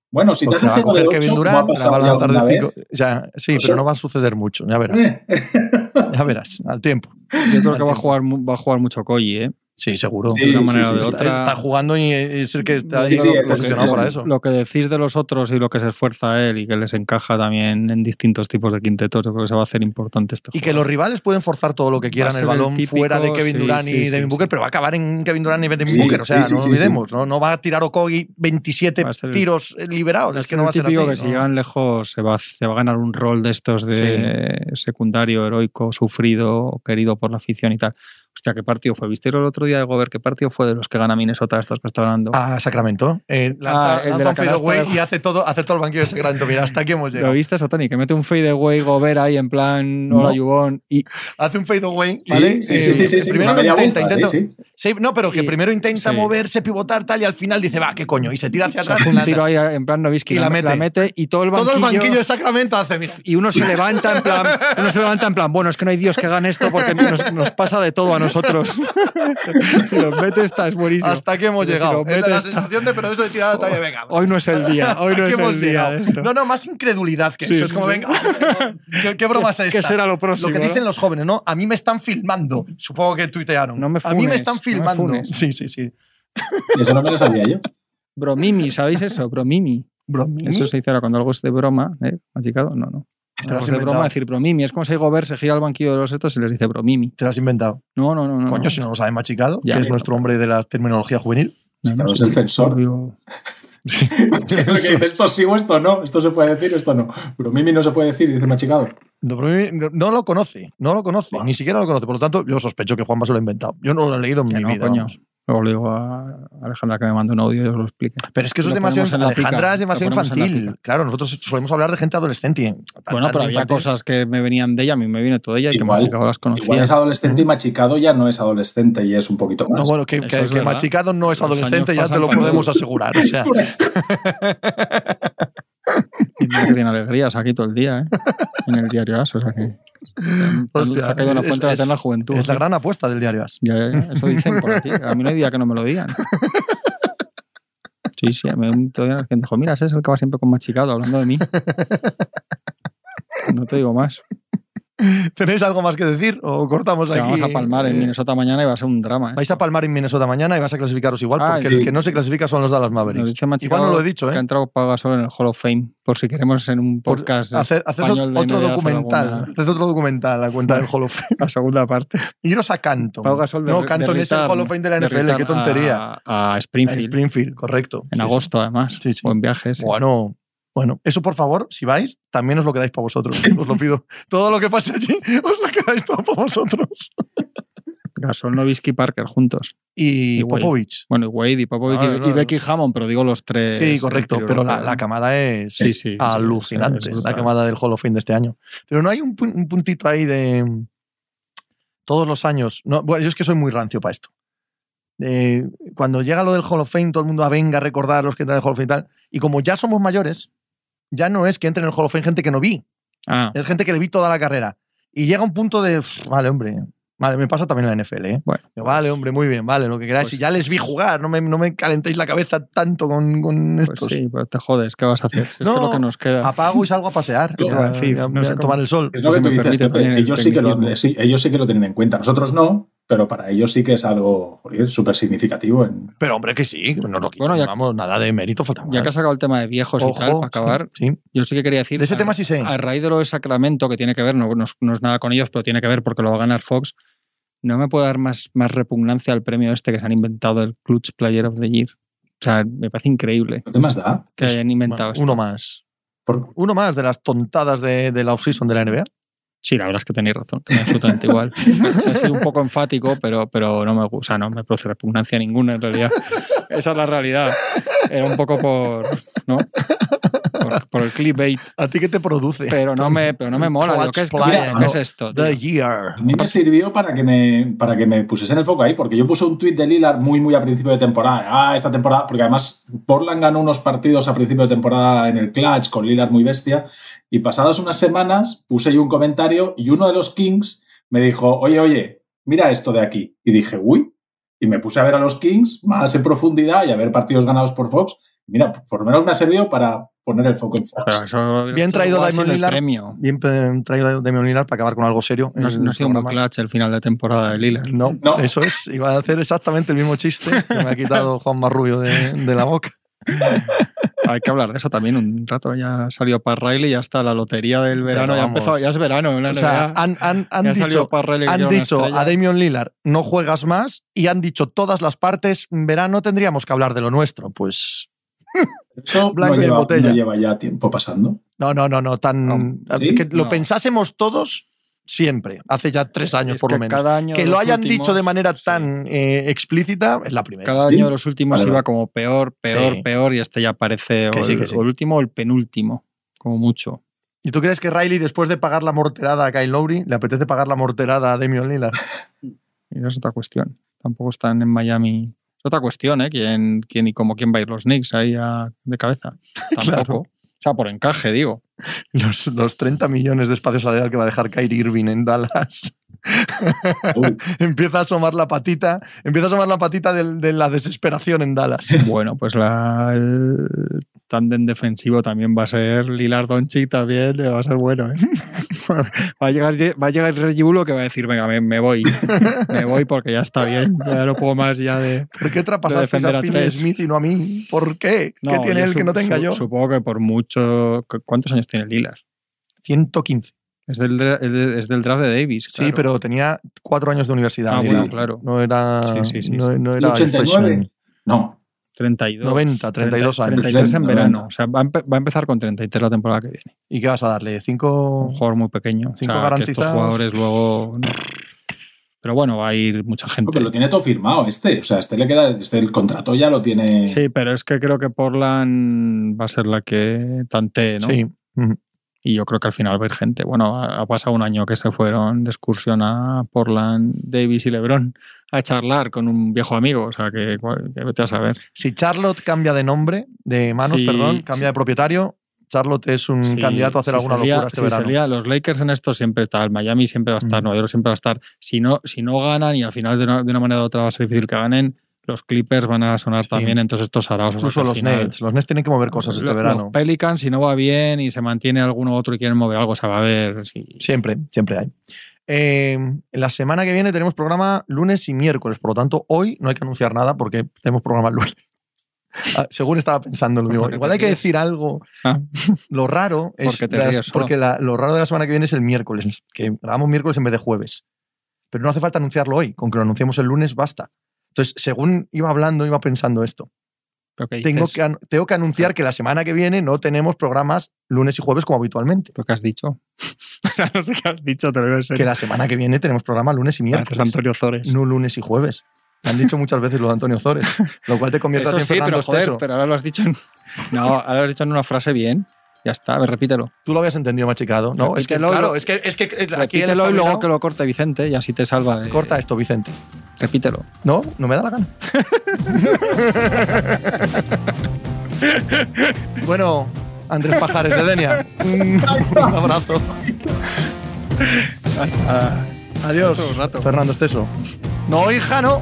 Bueno, si te Porque coger Kevin Durant, la va a lanzar de vez. Ya, sí, Pues pero sí. no va a suceder mucho. Ya verás. Ya verás, al tiempo. Yo creo que va a jugar, mu- va a jugar mucho Koji, ¿eh? Sí, seguro. Sí, de una sí, manera sí, o de sí. Está, otra. está jugando y es el que está Sí, sí, posicionado que- para eso. Lo que decís de los otros y lo que se esfuerza él y que les encaja también en distintos tipos de quintetos, yo creo que se va a hacer importante este Y que jugador. los rivales pueden forzar todo lo que quieran el ser el balón típico, fuera de Kevin sí, Durant sí, y sí, Devin sí. Booker, pero va a acabar en Kevin Durant y Devin Sí, Booker. O sea, sí, sí, no sí, olvidemos, ¿no? No va a tirar Okogi 27 Va a ser el- tiros liberados. Es que no va a el ser así. que si ¿no? llegan lejos se va, se va a ganar un rol de estos de secundario, heroico, sufrido, querido por la afición y tal. Hostia, ¿qué partido fue? ¿Visteis el otro día de Gobert? ¿Qué partido fue de los que gana Minnesota estos que está hablando? Ah, Sacramento. Eh, lanza, Ah, el de la un fadeaway canasta de- y hace todo, hace todo el banquillo de Sacramento. Mira, hasta aquí hemos ¿Lo llegado. viste eso, Tony? Que mete un fadeaway Gobert ahí en plan, hola, No. Yubón. Y Hace un fadeaway, Sí, ¿vale? sí, sí, sí, sí, sí, primero lo media intenta, intenta. sí, sí. Sí, no, pero que Y- primero intenta sí. moverse, pivotar, tal, y al final dice, va, qué coño, y se tira hacia atrás. un la- tiro ahí en plan Novisky. Y la mete. y todo el banquillo. Todo el banquillo de Sacramento hace, mira. y uno se levanta en plan, uno se levanta en plan, bueno, es que no hay Dios que gane esto porque nos, nos pasa de todo a nosotros. si los mete esta es buenísimo. Hasta aquí hemos Si llegado. mete la sensación de, pero eso de tirar la talla, venga. Hoy no es el día, hoy no es el día llegado. de esto. No, no, más incredulidad que Sí, eso. Es como, venga, ¿qué, qué broma es ¿Qué- esta? qué será lo próximo, que no? dicen los jóvenes, ¿no? A mí me están filmando. Supongo que tuitearon. No me A mí me funes, están no me filmando. funes. sí, sí, sí. Eso no me lo sabía yo. Bromimi, ¿sabéis eso? Bromimi. Bromini. Eso se dice ahora cuando algo es de broma, ¿eh? Machicado, no, no. Te lo has de broma, decir bromimi. Es como si Gobert se gira al banquillo de los estos y les dice bromimi. Te lo has inventado. No, no, no. no Coño, no. si no lo sabe Machicado, Ya, que es nuestro hombre de la terminología juvenil. No, no, es sí, el censor. digo- Eso que dice, esto sí o esto no, esto se puede decir, esto no. Pero Mimi no se puede decir, dice Machicado. No, no- no lo conoce, no lo conoce, ni siquiera lo conoce. Por lo tanto, yo sospecho que Juanma se lo ha inventado. Yo no lo he leído en Que mi no, vida. coño. Luego le digo a Alejandra que me mande un audio y os lo explique. Pero es que eso es demasiado. en la pica, Alejandra es demasiado infantil. Claro, nosotros solemos hablar de gente adolescente. Bueno, pero había infantil. cosas que me venían de ella, a mí me viene todo de ella y que Igual- Machicado las conocía. Igual es adolescente y Machicado ya no es adolescente y es un poquito más. No, bueno, que, Eso que- es que verdad. Machicado no es Los adolescente, ya te lo podemos asegurar. O sea, Y tiene alegrías aquí todo el día, ¿eh? En el diario As, o sea que. Hostia, se ha caído es- fuente de la es- juventud. es la gran apuesta del diario As. Ya, eso dicen por aquí. A mí no hay día que no me lo digan. Sí, sí, a mí un- todavía alguien dijo, mira, ese es el que va siempre con machicado, hablando de mí. No te digo más. ¿Tenéis algo más que decir o cortamos Que aquí? vamos a palmar en Eh, Minnesota mañana y va a ser un drama. Vais esto. a palmar en Minnesota mañana y vas a clasificaros igual, Ah, porque el que no se clasifica son los Dallas Mavericks. dice Igual no lo he dicho, Que ha ¿eh? entrado Pau Gasol en el Hall of Fame, por si queremos en un podcast Haced, de otro documental. alguna- Haced otro documental, la cuenta del Hall of Fame. la segunda parte. Iros a Canton. Pau Gasol de no, de Canton es el Hall of Fame de la de NFL, qué tontería. A, a Springfield, Springfield, correcto. en Sí, sí. agosto además. Sí, sí. O en viajes. Bueno, bueno, eso por favor, si vais, también os lo quedáis para vosotros. Os lo pido. Todo lo que pase allí, os lo quedáis todo para vosotros. Gasol, Novisky, Parker juntos. Y. Popovich. Bueno, y Wade y Popovich No, y- no, y no. Becky Hammond, pero digo los tres. Sí, correcto, pero la, la camada es Sí, sí, sí, alucinante, es la camada del Hall of Fame de este año. Pero no hay un, pu- un puntito ahí de todos los años. No, bueno, yo es que soy muy rancio para esto. Eh, cuando llega lo del Hall of Fame, todo el mundo "Ah, venga a recordar los que entran en el Hall of Fame y tal. Y como ya somos mayores, ya no es que entre en el Hall of Fame gente que no vi, Ah, es gente que le vi toda la carrera. Y llega un punto de, "Uf, vale, hombre, vale, me pasa también en la NFL, ¿eh? bueno. Vale, hombre, muy bien, vale, lo que queráis. Pues- y ya les vi jugar, no me, no me calentéis la cabeza tanto con, con Pues estos. sí, pues te jodes, ¿qué vas a hacer? Si es No, que lo que nos queda. Apago y salgo a pasear. ¿Qué te iba a No sé tomar el sol. Es lo Si que tú dices, ellos, sí que lo, tecnicismo. sí, ellos sí que lo tienen en cuenta. Nosotros no, pero para ellos sí que es algo súper significativo. En... Pero hombre, que sí, no lo Bueno, ya- vamos, nada de mérito falta Ya que has sacado el tema de viejos y tal, para acabar, Sí, sí. yo sí que quería decir. De ese a- tema sí sé. A raíz de lo de Sacramento, que tiene que ver, no, no es- no es nada con ellos, pero tiene que ver porque lo va a ganar Fox, no me puede dar más, más repugnancia al premio este que se han inventado el Clutch Player of the Year. O sea, me parece increíble ¿Qué más da? que hayan inventado Bueno, esto. uno más. Por- Uno más de las tontadas de, de la offseason de la NBA. Sí, la verdad es que tenéis razón, me absolutamente igual. O sea, he sido un poco enfático, pero, pero no me gusta, o sea, no me produce repugnancia ninguna en realidad. Esa es la realidad. Era un poco por, ¿no? Por, el clickbait, ¿A ti qué te produce? pero no me, pero no me mola. Digo, ¿qué, es, Clutch mira, player, ¿qué no. es esto? tío? The Year. A mí me sirvió para que me, para que me pusiesen el foco ahí, porque yo puse un tuit de Lillard muy, muy a principio de temporada. Ah, esta temporada, porque además Portland ganó unos partidos a principio de temporada en el Clutch con Lillard muy bestia. Y pasadas unas semanas puse yo un comentario y uno de los Kings me dijo, oye, oye, mira esto de aquí. Y dije, uy. Y me puse a ver a los Kings más en profundidad y a ver partidos ganados por Fox. Mira, por lo menos me ha servido para poner el foco en Fox. Bien traído Diamond Lillard. premio. Bien traído Damian Lillard para acabar con algo serio. No, no ha sido muy clutch el final de temporada de Lillard. No, No. eso es. Iba a hacer exactamente el mismo chiste que me ha quitado Juan Marrubio de, de la boca. Hay que hablar de eso también un rato. Ya salió para Riley, ya está la lotería del verano. Ya, vamos. empezó, ya es verano en la O sea, han, han- han dicho, Pat han dicho a Damian Lillard, no juegas más, y han dicho todas las partes, en verano tendríamos que hablar de lo nuestro. Pues Eso Blanco no y en lleva, botella. no lleva ya tiempo pasando. no, no, no, no, tan... No. ¿Sí? que lo No. pensásemos todos, siempre, hace ya tres años Es por lo menos. cada año que lo hayan últimos, dicho de manera sí. tan eh, explícita es la primera. Cada Sí. año de los últimos Vale, iba como peor, peor, Sí. peor y este ya parece Que o, sí, el, que sí. o el último o el penúltimo, como mucho. ¿Y tú crees que Riley, después de pagar la morterada a Kyle Lowry, le apetece pagar la morterada a Damian Lillard? Y es otra cuestión. Tampoco están en Miami. Otra cuestión, ¿eh? ¿Quién, quién y cómo quién va a ir los Knicks ahí a- de cabeza? Tampoco. O sea, por encaje, digo. Los, los 30 millones de espacio salarial que va a dejar Kyrie Irving en Dallas. Uy, empieza a asomar la patita, empieza a asomar la patita de, la desesperación en Dallas. Bueno, pues la, el tándem defensivo también va a ser Lillard Doncic también eh, va a ser bueno. ¿eh? va a llegar va a llegar Reggie que va a decir venga me, me voy me voy porque ya está bien ya no puedo más ya de ¿Por qué traspasaste defender a tres. Smith y no a mí? ¿Por qué? ¿Qué No, tiene él que no tenga su- yo? supongo que por mucho ¿cuántos años tiene Lillard? 115. Es del, es del- draft de Davis Sí, claro. pero tenía cuatro años de universidad. Ah, bueno, claro. No era, Sí, sí, sí, no, sí. no ¿y era el 89? freshman. No. 32 90, 32 años. 33 en 90. verano o sea va a, va a empezar con 33 la temporada que viene ¿Y qué vas a darle? ¿Cinco? un jugador muy pequeño. Cinco o sea, que estos garantizados. jugadores luego. no. Pero bueno, va a ir mucha gente. pero lo tiene todo firmado este. O sea, este le queda. Este el contrato ya lo tiene. Sí, pero es que creo que Portland va a ser la que tantee, ¿no? Sí. Ujú. Y yo creo que al final va a ir gente. Bueno, ha ha pasado un año que se fueron de excursión a Portland, Davis y LeBron a charlar con un viejo amigo. O sea, que, que vete a saber. Si Charlotte cambia de nombre, de manos, Sí, perdón, cambia sí. de propietario, Charlotte es un Sí, candidato a hacer sí alguna locura este sí verano. sería- los Lakers en esto siempre tal, Miami siempre va a estar, Mm. Nueva York siempre va a estar. Si no, si no ganan y al final de una, de una manera u otra va a ser difícil que ganen, los Clippers van a sonar Sí. también, entonces estos araos. Incluso los final- Nets. Los Nets tienen que mover cosas este los verano. Pelicans, si no va bien y se mantiene alguno u otro y quieren mover algo, se va a ver. si- Siempre, siempre hay. Eh, en la semana que viene tenemos programa lunes y miércoles, por lo tanto, hoy no hay que anunciar nada porque tenemos programa el lunes. Ah, Según estaba pensando, lo digo, ¿Por qué igual hay que decir algo. Ah. Lo raro es porque la- lo raro de la semana que viene es el miércoles, que grabamos miércoles en vez de jueves. Pero no hace falta anunciarlo hoy, con que lo anunciemos el lunes basta. Entonces, según iba hablando, iba pensando esto. Pero ¿qué Tengo dices? que, an- tengo que anunciar que la semana que viene no tenemos programas lunes y jueves como habitualmente. ¿Pero qué has dicho? o sea, no sé qué has dicho, te lo digo en Que la semana que viene tenemos programa lunes y miércoles. Antonio Zores. No lunes y jueves. Me han dicho muchas veces lo de Antonio Zores, lo cual te convierte a ti Eso en sí, Fernando pero joder, pero ahora lo has dicho en... No, ahora lo has dicho en una frase bien. Ya está, a ver, repítelo. Tú lo habías entendido machicado, ¿no? Es que, claro, lo- es que, es que aquí el Repítelo y luego que lo corte Vicente y así te salva de... Corta esto, Vicente. Repítelo. No, no me da la gana. bueno, Andrés Pajares de Denia. Un abrazo. Ah, Adiós. Otro rato. Fernando Esteso. No, hija, no.